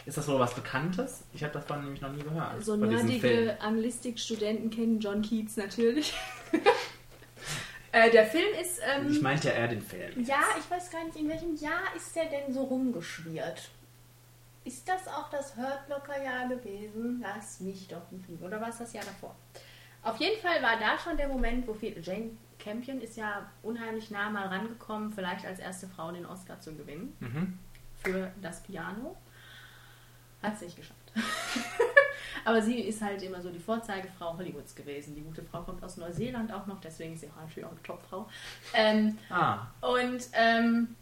ist das so was Bekanntes? Ich habe davon nämlich noch nie gehört. So nerdige Anglistik-Studenten kennen John Keats natürlich. äh, der Film ist. Ähm, Ich meinte ja eher den Film. Ja, ich weiß gar nicht, in welchem Jahr ist der denn so rumgeschwirrt? Ist das auch das Hurtlocker-Jahr gewesen? Lass mich doch nicht. Oder war es das Jahr davor? Auf jeden Fall war da schon der Moment, wo viel, Jane Campion ist ja unheimlich nah mal rangekommen, vielleicht als erste Frau den Oscar zu gewinnen Mhm. für das Piano. Hat es nicht geschafft. Aber sie ist halt immer so die Vorzeigefrau Hollywoods gewesen. Die gute Frau kommt aus Neuseeland auch noch, deswegen ist sie auch natürlich auch eine Topfrau. Ähm, Ah, und ähm,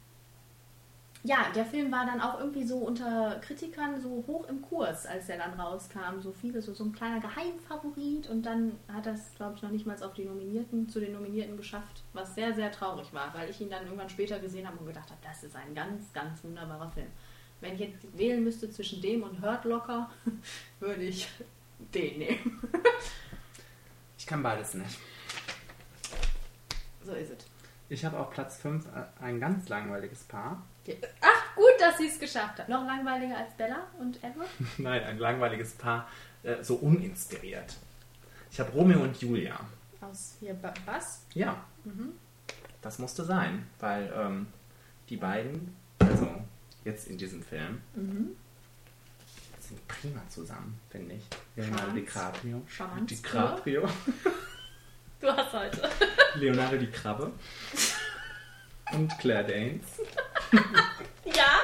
ja, der Film war dann auch irgendwie so unter Kritikern so hoch im Kurs, als er dann rauskam. So viele, so, so ein kleiner Geheimfavorit. Und dann hat das, glaube ich, noch nicht mal auf die Nominierten, zu den Nominierten geschafft, was sehr, sehr traurig war, weil ich ihn dann irgendwann später gesehen habe und gedacht habe, das ist ein ganz, ganz wunderbarer Film. Wenn ich jetzt wählen müsste zwischen dem und Hurt Locker, würde ich den nehmen. ich kann beides nicht. So ist es. Ich habe auf Platz 5 ein ganz langweiliges Paar. Ach, gut, dass sie es geschafft hat. Noch langweiliger als Bella und Edward? Nein, ein langweiliges Paar, äh, so uninspiriert. Ich habe Romeo und Julia. Aus hier Ba- was? Ja, Mhm. das musste sein, weil ähm, die beiden, also jetzt in diesem Film, Mhm. sind prima zusammen, finde ich. Leonardo. DiCaprio. Charmant. DiCaprio. Du hast heute. Leonardo die Krabbe. Und Claire Danes. Ja?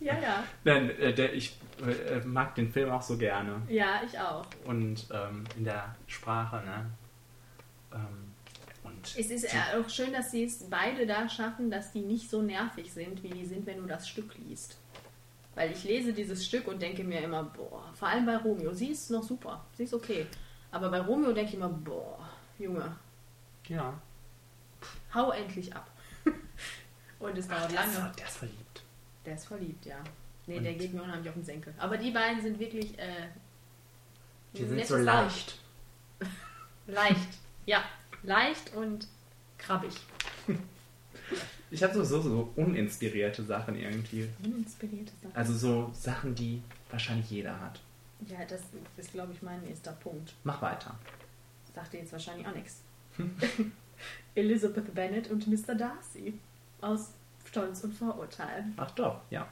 Ja, ja. Nein, äh, der, ich äh, mag den Film auch so gerne. Ja, ich auch. Und ähm, in der Sprache, ne? Ähm, und Es ist äh, auch schön, dass sie es beide da schaffen, dass die nicht so nervig sind, wie die sind, wenn du das Stück liest. Weil ich lese dieses Stück und denke mir immer, boah, vor allem bei Romeo, sie ist noch super, sie ist okay. Aber bei Romeo denke ich immer, boah, Junge, ja. hau endlich ab. und es dauert der, ist, lange. der ist verliebt. Der ist verliebt, ja. Nee, Und- der geht mir unheimlich auf den Senkel. Aber die beiden sind wirklich. Äh, Die sind so leicht. Leicht, ja. Leicht und krabbig. Ich habe sowieso so uninspirierte Sachen irgendwie. Uninspirierte Sachen. Also so Sachen, die wahrscheinlich jeder hat. Ja, das ist, glaube ich, mein nächster Punkt. Mach weiter. Sagt dir jetzt wahrscheinlich auch nichts. Elizabeth Bennet und Mr. Darcy aus Stolz und Vorurteil. Ach doch, ja.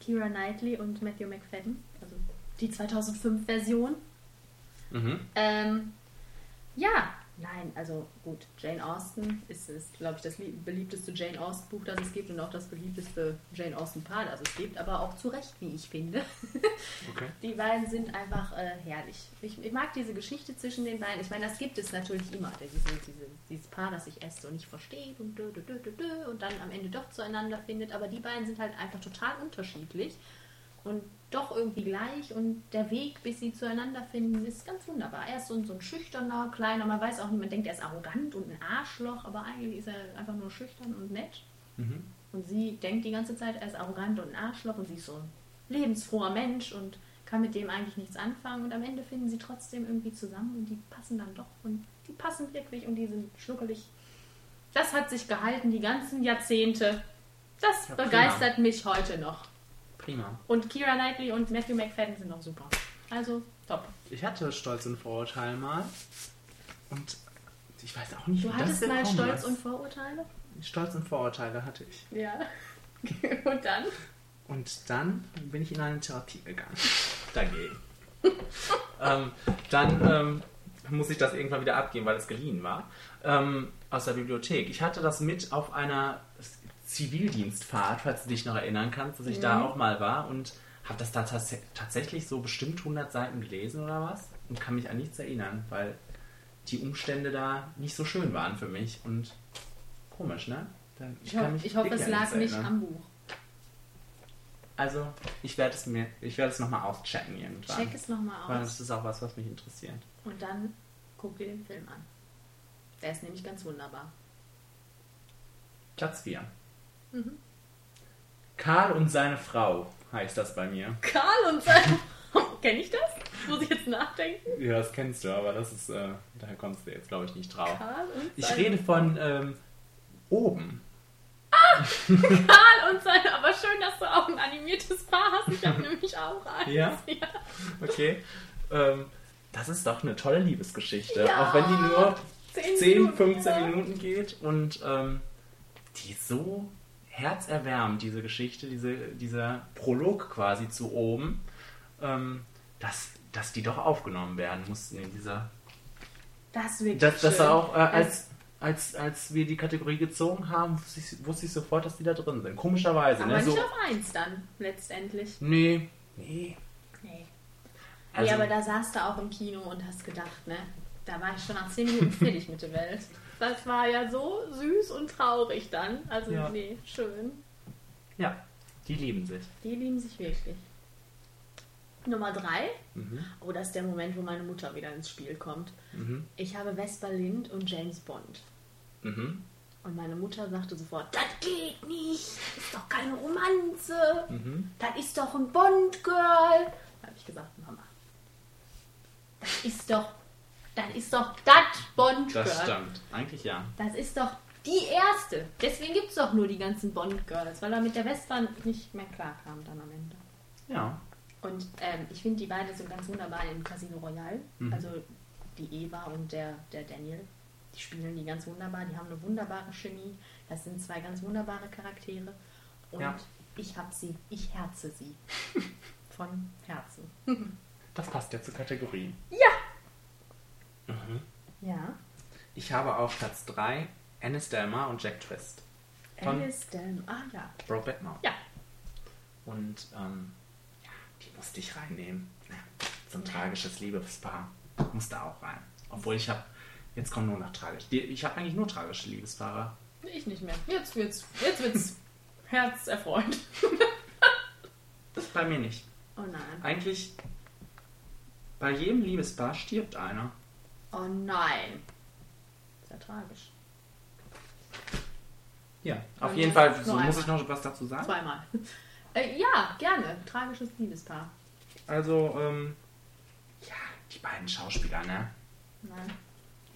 Kira Knightley und Matthew McFadden, also die 2005-Version. Mhm. Ähm, ja, nein, also gut, Jane Austen ist, ist glaube ich, das lie- beliebteste Jane Austen-Buch, das es gibt und auch das beliebteste Jane Austen-Paar, das es gibt, aber auch zu Recht, wie ich finde. Okay. Die beiden sind einfach äh, herrlich. Ich, ich mag diese Geschichte zwischen den beiden. Ich meine, das gibt es natürlich immer. Diese, diese, dieses Paar, das sich erst so nicht versteht und, dö, dö, dö, und dann am Ende doch zueinander findet. Aber die beiden sind halt einfach total unterschiedlich und doch irgendwie gleich. Und der Weg, bis sie zueinander finden, ist ganz wunderbar. Er ist so, ein- so ein schüchterner, kleiner, man weiß auch nicht, man denkt, er ist arrogant und ein Arschloch, aber eigentlich ist er einfach nur schüchtern und nett. Mhm. Und sie denkt die ganze Zeit, er ist arrogant und ein Arschloch und sie ist so ein lebensfroher Mensch und kann mit dem eigentlich nichts anfangen. Und am Ende finden sie trotzdem irgendwie zusammen und die passen dann doch. Und die passen wirklich und die sind schnuckelig. Das hat sich gehalten die ganzen Jahrzehnte. Das Ja, prima. begeistert mich heute noch. Prima. Und Kira Knightley und Matthew McFadden sind noch super. Also top. Ich hatte Stolz und Vorurteil mal. Und ich weiß auch nicht, Du wie das hattest mal Stolz ist. und Vorurteile? Stolz und Vorurteile hatte ich. Ja. und dann? Und dann bin ich in eine Therapie gegangen. Dagegen. ähm, dann ähm, muss ich das irgendwann wieder abgeben, weil es geliehen war. Ähm, aus der Bibliothek. Ich hatte das mit auf einer Zivildienstfahrt, falls du dich noch erinnern kannst, dass ich da auch mal war und habe das da tats tatsächlich so bestimmt 100 Seiten gelesen oder was und kann mich an nichts erinnern, weil die Umstände da nicht so schön waren für mich und komisch, ne? Ich, kann ho ich hoffe, es lag nicht am Buch. Also, ich werde es mir, ich werde es nochmal auschecken irgendwann. Check es nochmal Weil aus. das ist auch was, was mich interessiert. Und dann guck dir den Film an. Der ist nämlich ganz wunderbar. Platz 4. Mhm. Karl und seine Frau heißt das bei mir. Karl und sein. Kenne ich das? Muss ich jetzt nachdenken? Ja, das kennst du, aber das ist, äh, daher kommst du jetzt, glaube ich, nicht drauf. Karl und Ich rede von ähm, oben. Karl und sein. Aber schön, dass du auch ein animiertes Paar hast. Ich habe nämlich auch eins. Ja? Okay. Ähm, das ist doch eine tolle Liebesgeschichte. Ja. Auch wenn die nur 10 10, Minuten, 15 ja. Minuten geht und ähm, die so herzerwärmend, diese Geschichte, diese, dieser Prolog quasi zu oben, ähm, dass, dass die doch aufgenommen werden mussten in dieser. Das ist wirklich Das, das schön. war auch, äh, als, als, als wir die Kategorie gezogen haben, wusste ich, wusste ich sofort, dass die da drin sind. Komischerweise, Aber ne? nicht So, auf eins dann, letztendlich. nee, nee. Nee. Also, ja, aber da saßt du auch im Kino und hast gedacht, ne? Da war ich schon nach 10 Minuten fertig mit der Welt. Das war ja so süß und traurig dann. Also, Ja. nee, schön. ja, die lieben sich. Die lieben sich wirklich. Nummer 3. Mhm. Oh, das ist der Moment, wo meine Mutter wieder ins Spiel kommt. Mhm. Ich habe Vesper Lind und James Bond. Mhm. Und meine Mutter sagte sofort, das geht nicht. Das ist doch keine Romanze. Mhm. Das ist doch ein Bond-Girl. Da habe ich gesagt, Mama, das ist doch, das ist doch das Bond-Girl. Das stimmt. Eigentlich ja. Das ist doch die erste. Deswegen gibt es doch nur die ganzen Bond-Girls, weil er mit der Vespa nicht mehr klarkam dann am Ende. Ja. Und ähm, ich finde die beiden so ganz wunderbar im Casino Royale. Mhm. Also die Eva und der, der Daniel. Die spielen die ganz wunderbar. Die haben eine wunderbare Chemie. Das sind zwei ganz wunderbare Charaktere. Und Ja. ich hab sie. Ich herze sie. Von Herzen. Das passt ja zur Kategorie. Ja. Mhm. Ja. Ich habe auf Platz 3 Ennis Delmar und Jack Twist. Von Alice Delm. Ah ja. Brokeback Mountain. Ja. Und ähm, ja, die musste ich reinnehmen. Ja, so ein tragisches Liebespaar musste auch rein. Obwohl ich habe, jetzt kommen nur noch tragisch. Ich habe eigentlich nur tragische Liebespaare. Ich nicht mehr. Jetzt wird's, jetzt wird's herzerfreut. Bei mir nicht. Oh nein. Eigentlich bei jedem Liebespaar stirbt einer. Oh nein. Sehr tragisch. Ja, auf jeden Fall. So, muss einmal. ich noch was dazu sagen? Zweimal. Äh, ja, gerne. Tragisches Liebespaar. Also, ähm, ja, die beiden Schauspieler, ne? Nein.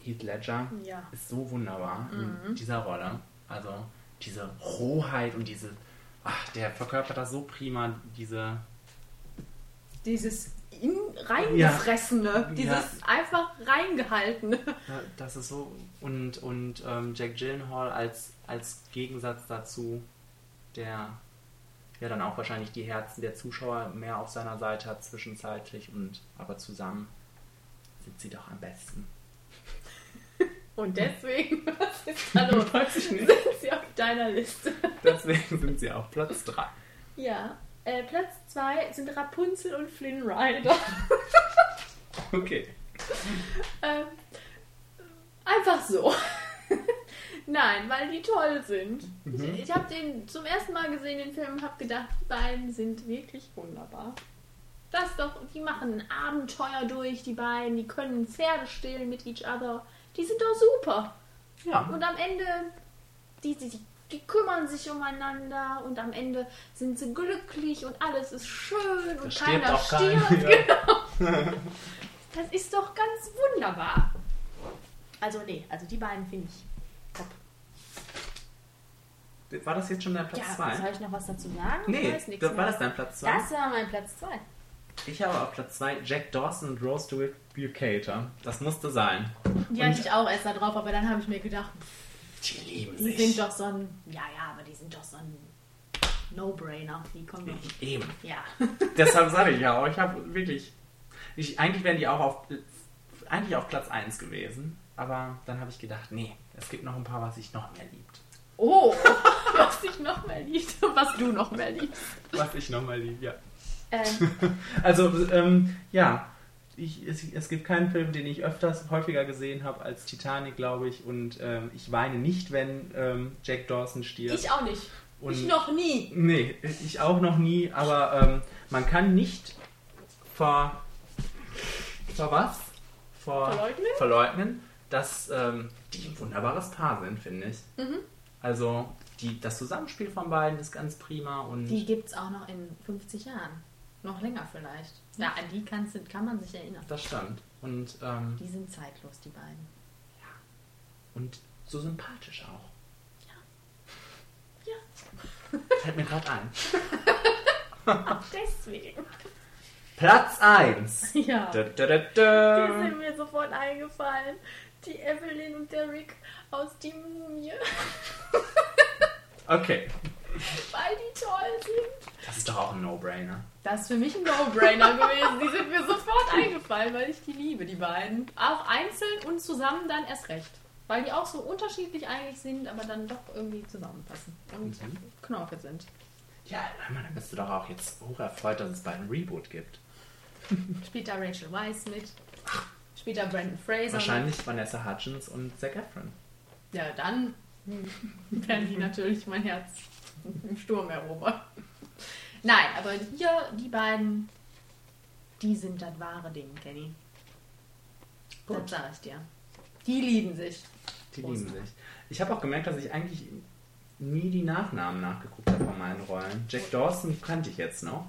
Heath Ledger Ja. ist so wunderbar Mhm. in dieser Rolle. Also diese Rohheit und diese, ach, der verkörpert das so prima, diese, Dieses in reingefressene, Ja. dieses einfach reingehaltene. ja, das ist so und und ähm, Jack Gyllenhaal als als Gegensatz dazu, der ja dann auch wahrscheinlich die Herzen der Zuschauer mehr auf seiner Seite hat zwischenzeitlich und aber zusammen sind sie doch am besten. Und deswegen, was ist da los? Sind sie auf deiner Liste? Deswegen sind sie auf Platz 3. Ja. Äh, Platz 2 sind Rapunzel und Flynn Rider. Okay. ähm, einfach so. Nein, weil die toll sind. Mhm. Ich, ich habe den zum ersten Mal gesehen, den Film, und habe gedacht, die beiden sind wirklich wunderbar. Das doch, die machen ein Abenteuer durch, die beiden, die können Pferde stehlen mit each other. Die sind doch super. Ja. Und am Ende, die, die, die, die kümmern sich umeinander und am Ende sind sie glücklich und alles ist schön und Da keiner auch keiner. stirbt. Ja. Das ist doch ganz wunderbar. Also nee, also die beiden finde ich top. War das jetzt schon dein Platz Ja, 2? soll ich noch was dazu sagen? Nee, das, war mehr. das dein Platz 2? Das war mein Platz 2. Ich habe auf Platz 2 Jack Dawson und Rose to Bucator. Das musste sein. Die Und- hatte ich auch erst da drauf, aber dann habe ich mir gedacht, Die lieben die sind doch so ein, ja, ja, aber die sind doch so ein No-Brainer. Die kommen doch, Eben. ja. Deshalb sage ich ja auch, ich habe wirklich. Ich, eigentlich wären die auch auf, eigentlich auf Platz 1 gewesen. Aber dann habe ich gedacht, nee, es gibt noch ein paar, was ich noch mehr liebt. Oh, was dich noch mehr liebt und was du noch mehr liebst. Was ich noch mal liebe, ja. Ähm, Also, ähm, ja. Ich, es, es gibt keinen Film, den ich öfters, häufiger gesehen habe als Titanic, glaube ich. Und ähm, ich weine nicht, wenn ähm, Jack Dawson stirbt. ich auch nicht. Und- ich noch nie. Nee, ich auch noch nie, aber ähm, man kann nicht vor, vor was? Vor, Verleugnen? verleugnen, dass ähm, die ein wunderbares Paar sind, finde ich. Mhm. Also die, das Zusammenspiel von beiden ist ganz prima und Die gibt es auch noch in 50 Jahren. Noch länger vielleicht. Ja, an die kannst, kann man sich erinnern. das stimmt. Und, ähm, Die sind zeitlos, die beiden. und so sympathisch auch. Ja. Fällt mir gerade ein. Ach, deswegen. Platz 1. Ja. Da, da, da, Die da. sind mir sofort eingefallen. Die Evelyn und der Rick aus Die Mumie. Okay, Weil die toll sind. Das ist doch auch ein No-Brainer. Das ist für mich ein No-Brainer gewesen. Die sind mir sofort eingefallen, weil ich die liebe, die beiden. Auch einzeln und zusammen dann erst recht. Weil die auch so unterschiedlich eigentlich sind, aber dann doch irgendwie zusammenpassen. Und Mhm. Knorke sind. Ja, dann bist du doch auch jetzt hocherfreut, dass es bald ein Reboot gibt. Spielt da Rachel Weisz mit? Spielt da Brandon Fraser Wahrscheinlich Vanessa Hudgens und Zac Efron. mit? Ja, dann werden die natürlich mein Herz im Sturm erobern. Nein, aber hier, die beiden, die sind das wahre Ding, Kenny. Das sag ich dir. Die lieben sich. Die Prost. lieben sich. Ich habe auch gemerkt, dass ich eigentlich nie die Nachnamen nachgeguckt habe von meinen Rollen. Jack Dawson kannte ich jetzt noch.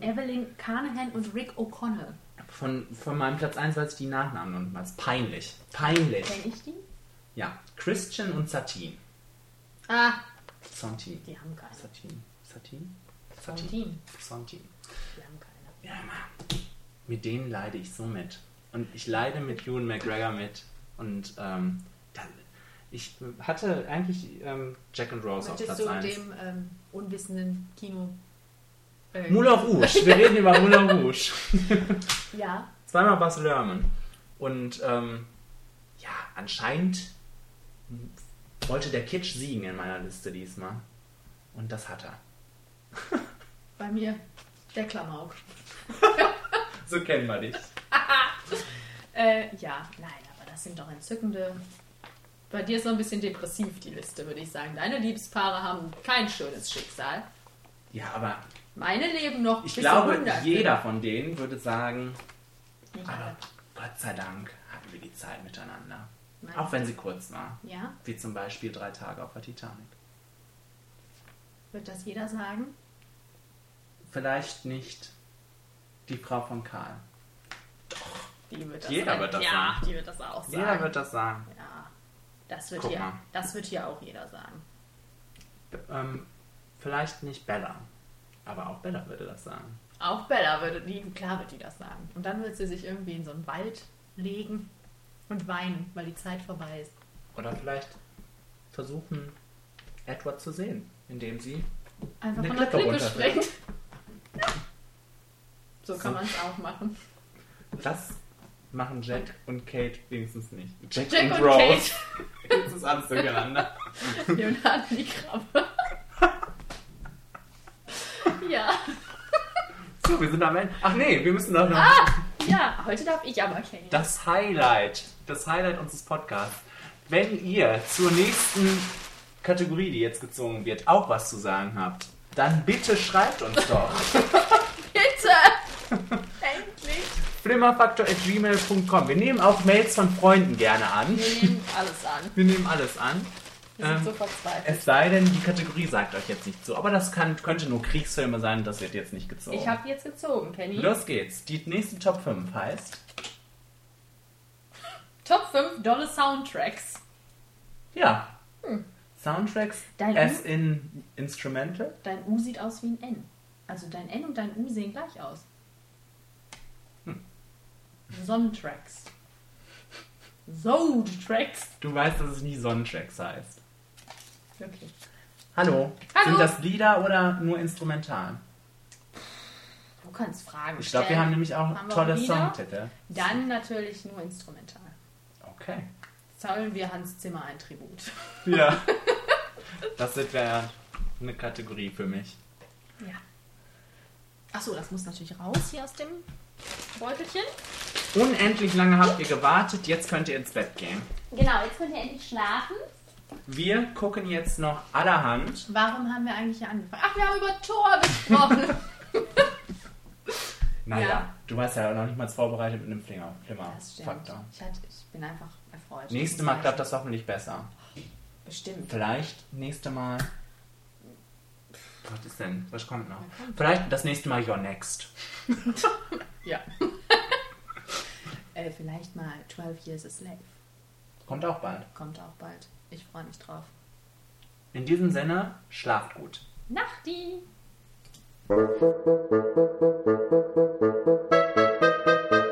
Evelyn Carnahan und Rick O'Connell. Von, von meinem Platz 1 weiß ich die Nachnamen und was. Peinlich. Peinlich. Kenn ich die? Ja. Christian und Satine. Ah, Santin. die haben keine. Satine. Satine? Santin. Santin. Die haben keine. Ja, Mann. Mit denen leide ich so mit. Und ich leide mit Ewan McGregor mit. Und ähm, da, ich hatte eigentlich ähm, Jack and Rose auf Möchtest Platz du 1. dem ähm, unwissenden Kino... Äh, Moulin Rouge. Wir reden über Moulin Rouge. Ja, Zweimal Bas Lerman. Und ähm, ja, anscheinend wollte der Kitsch siegen in meiner Liste diesmal. Und das hat er. bei mir der Klamauk. So kennen wir dich. Äh, ja, nein, aber das sind doch entzückende... Bei dir ist noch ein bisschen depressiv die Liste, würde ich sagen. Deine Liebespaare haben kein schönes Schicksal. Ja, aber Meine leben noch ich glaube, zu 100. jeder von denen würde sagen, Nicht aber. Gott sei Dank hatten wir die Zeit miteinander. Meinst Auch wenn sie kurz war. Ja, Wie zum Beispiel drei Tage auf der Titanic. wird das jeder sagen? Vielleicht nicht die Frau von Karl. Die wird das Jeder wird das ja, sagen. die wird das auch sagen. Jeder wird das sagen. ja, das wird, Guck hier, mal. das wird hier auch jeder sagen. Ähm, vielleicht nicht Bella. Aber auch Bella würde das sagen. Auch Bella würde, die, klar wird die das sagen. Und dann wird sie sich irgendwie in so einen Wald legen und weinen, weil die Zeit vorbei ist. Oder vielleicht versuchen, Edward zu sehen, indem sie. Einfach Eine von der Klippe Klippe springt. So kann man es auch machen. Das machen Jack und Kate wenigstens nicht. Jack, Jack und, und Rose. Kate. Jetzt ist alles durcheinander. Leonardo die Krabbe. ja. So, wir sind am Ende. Ach nee, wir müssen doch noch. Ah, ja, heute darf ich aber kennen. Das Highlight, das Highlight unseres Podcasts. Wenn ihr zur nächsten Kategorie, die jetzt gezogen wird, auch was zu sagen habt, dann bitte schreibt uns doch. Bitte! Endlich! flimmerfaktor.gmail.com. Wir nehmen auch Mails von Freunden gerne an. Wir nehmen alles an. Wir nehmen alles an. Wir sind Ähm, so verzweifelt. Es sei denn, die Kategorie sagt euch jetzt nicht so. Aber das kann, könnte nur Kriegsfilme sein, das wird jetzt nicht gezogen. Ich habe jetzt gezogen, Kenny. Los geht's. Die nächste Top 5 heißt. Top 5 dolle Soundtracks. Ja. Soundtracks. Dein as U- in Instrumental. Dein U sieht aus wie ein N. Also dein N und dein U sehen gleich aus. Hm. Sonnentracks. Soundtracks. Du weißt, dass es nie Sonnentracks heißt. Okay. Hallo. Hallo. Sind das Lieder oder nur instrumental? Du kannst Fragen Ich glaube, wir stellen. haben nämlich auch Haben tolle? Songtitel. Dann natürlich nur instrumental. Okay. Zahlen wir Hans Zimmer ein Tribut. Ja. das wäre eine Kategorie für mich. Ja. Achso, das muss natürlich raus hier aus dem Beutelchen. Unendlich lange habt ihr gewartet, jetzt könnt ihr ins Bett gehen. Genau, jetzt könnt ihr endlich schlafen. Wir gucken jetzt noch allerhand. Warum haben wir eigentlich hier angefangen? Ach, wir haben über Tor gesprochen. Naja, Ja. du warst ja noch nicht mal vorbereitet mit einem Flimmer. Das stimmt. Flimmer-Faktor. Ich, hatte, ich bin einfach erfreut. Nächstes Mal klappt das hoffentlich besser. Bestimmt. Vielleicht nächste Mal. Was ist denn? Was kommt noch? Vielleicht das nächste Mal Your Next. Ja. äh, vielleicht mal 12 Years a Slave. Kommt auch bald. Kommt auch bald. Ich freue mich drauf. In diesem Sinne, schlaft gut. Nachti! Thank you.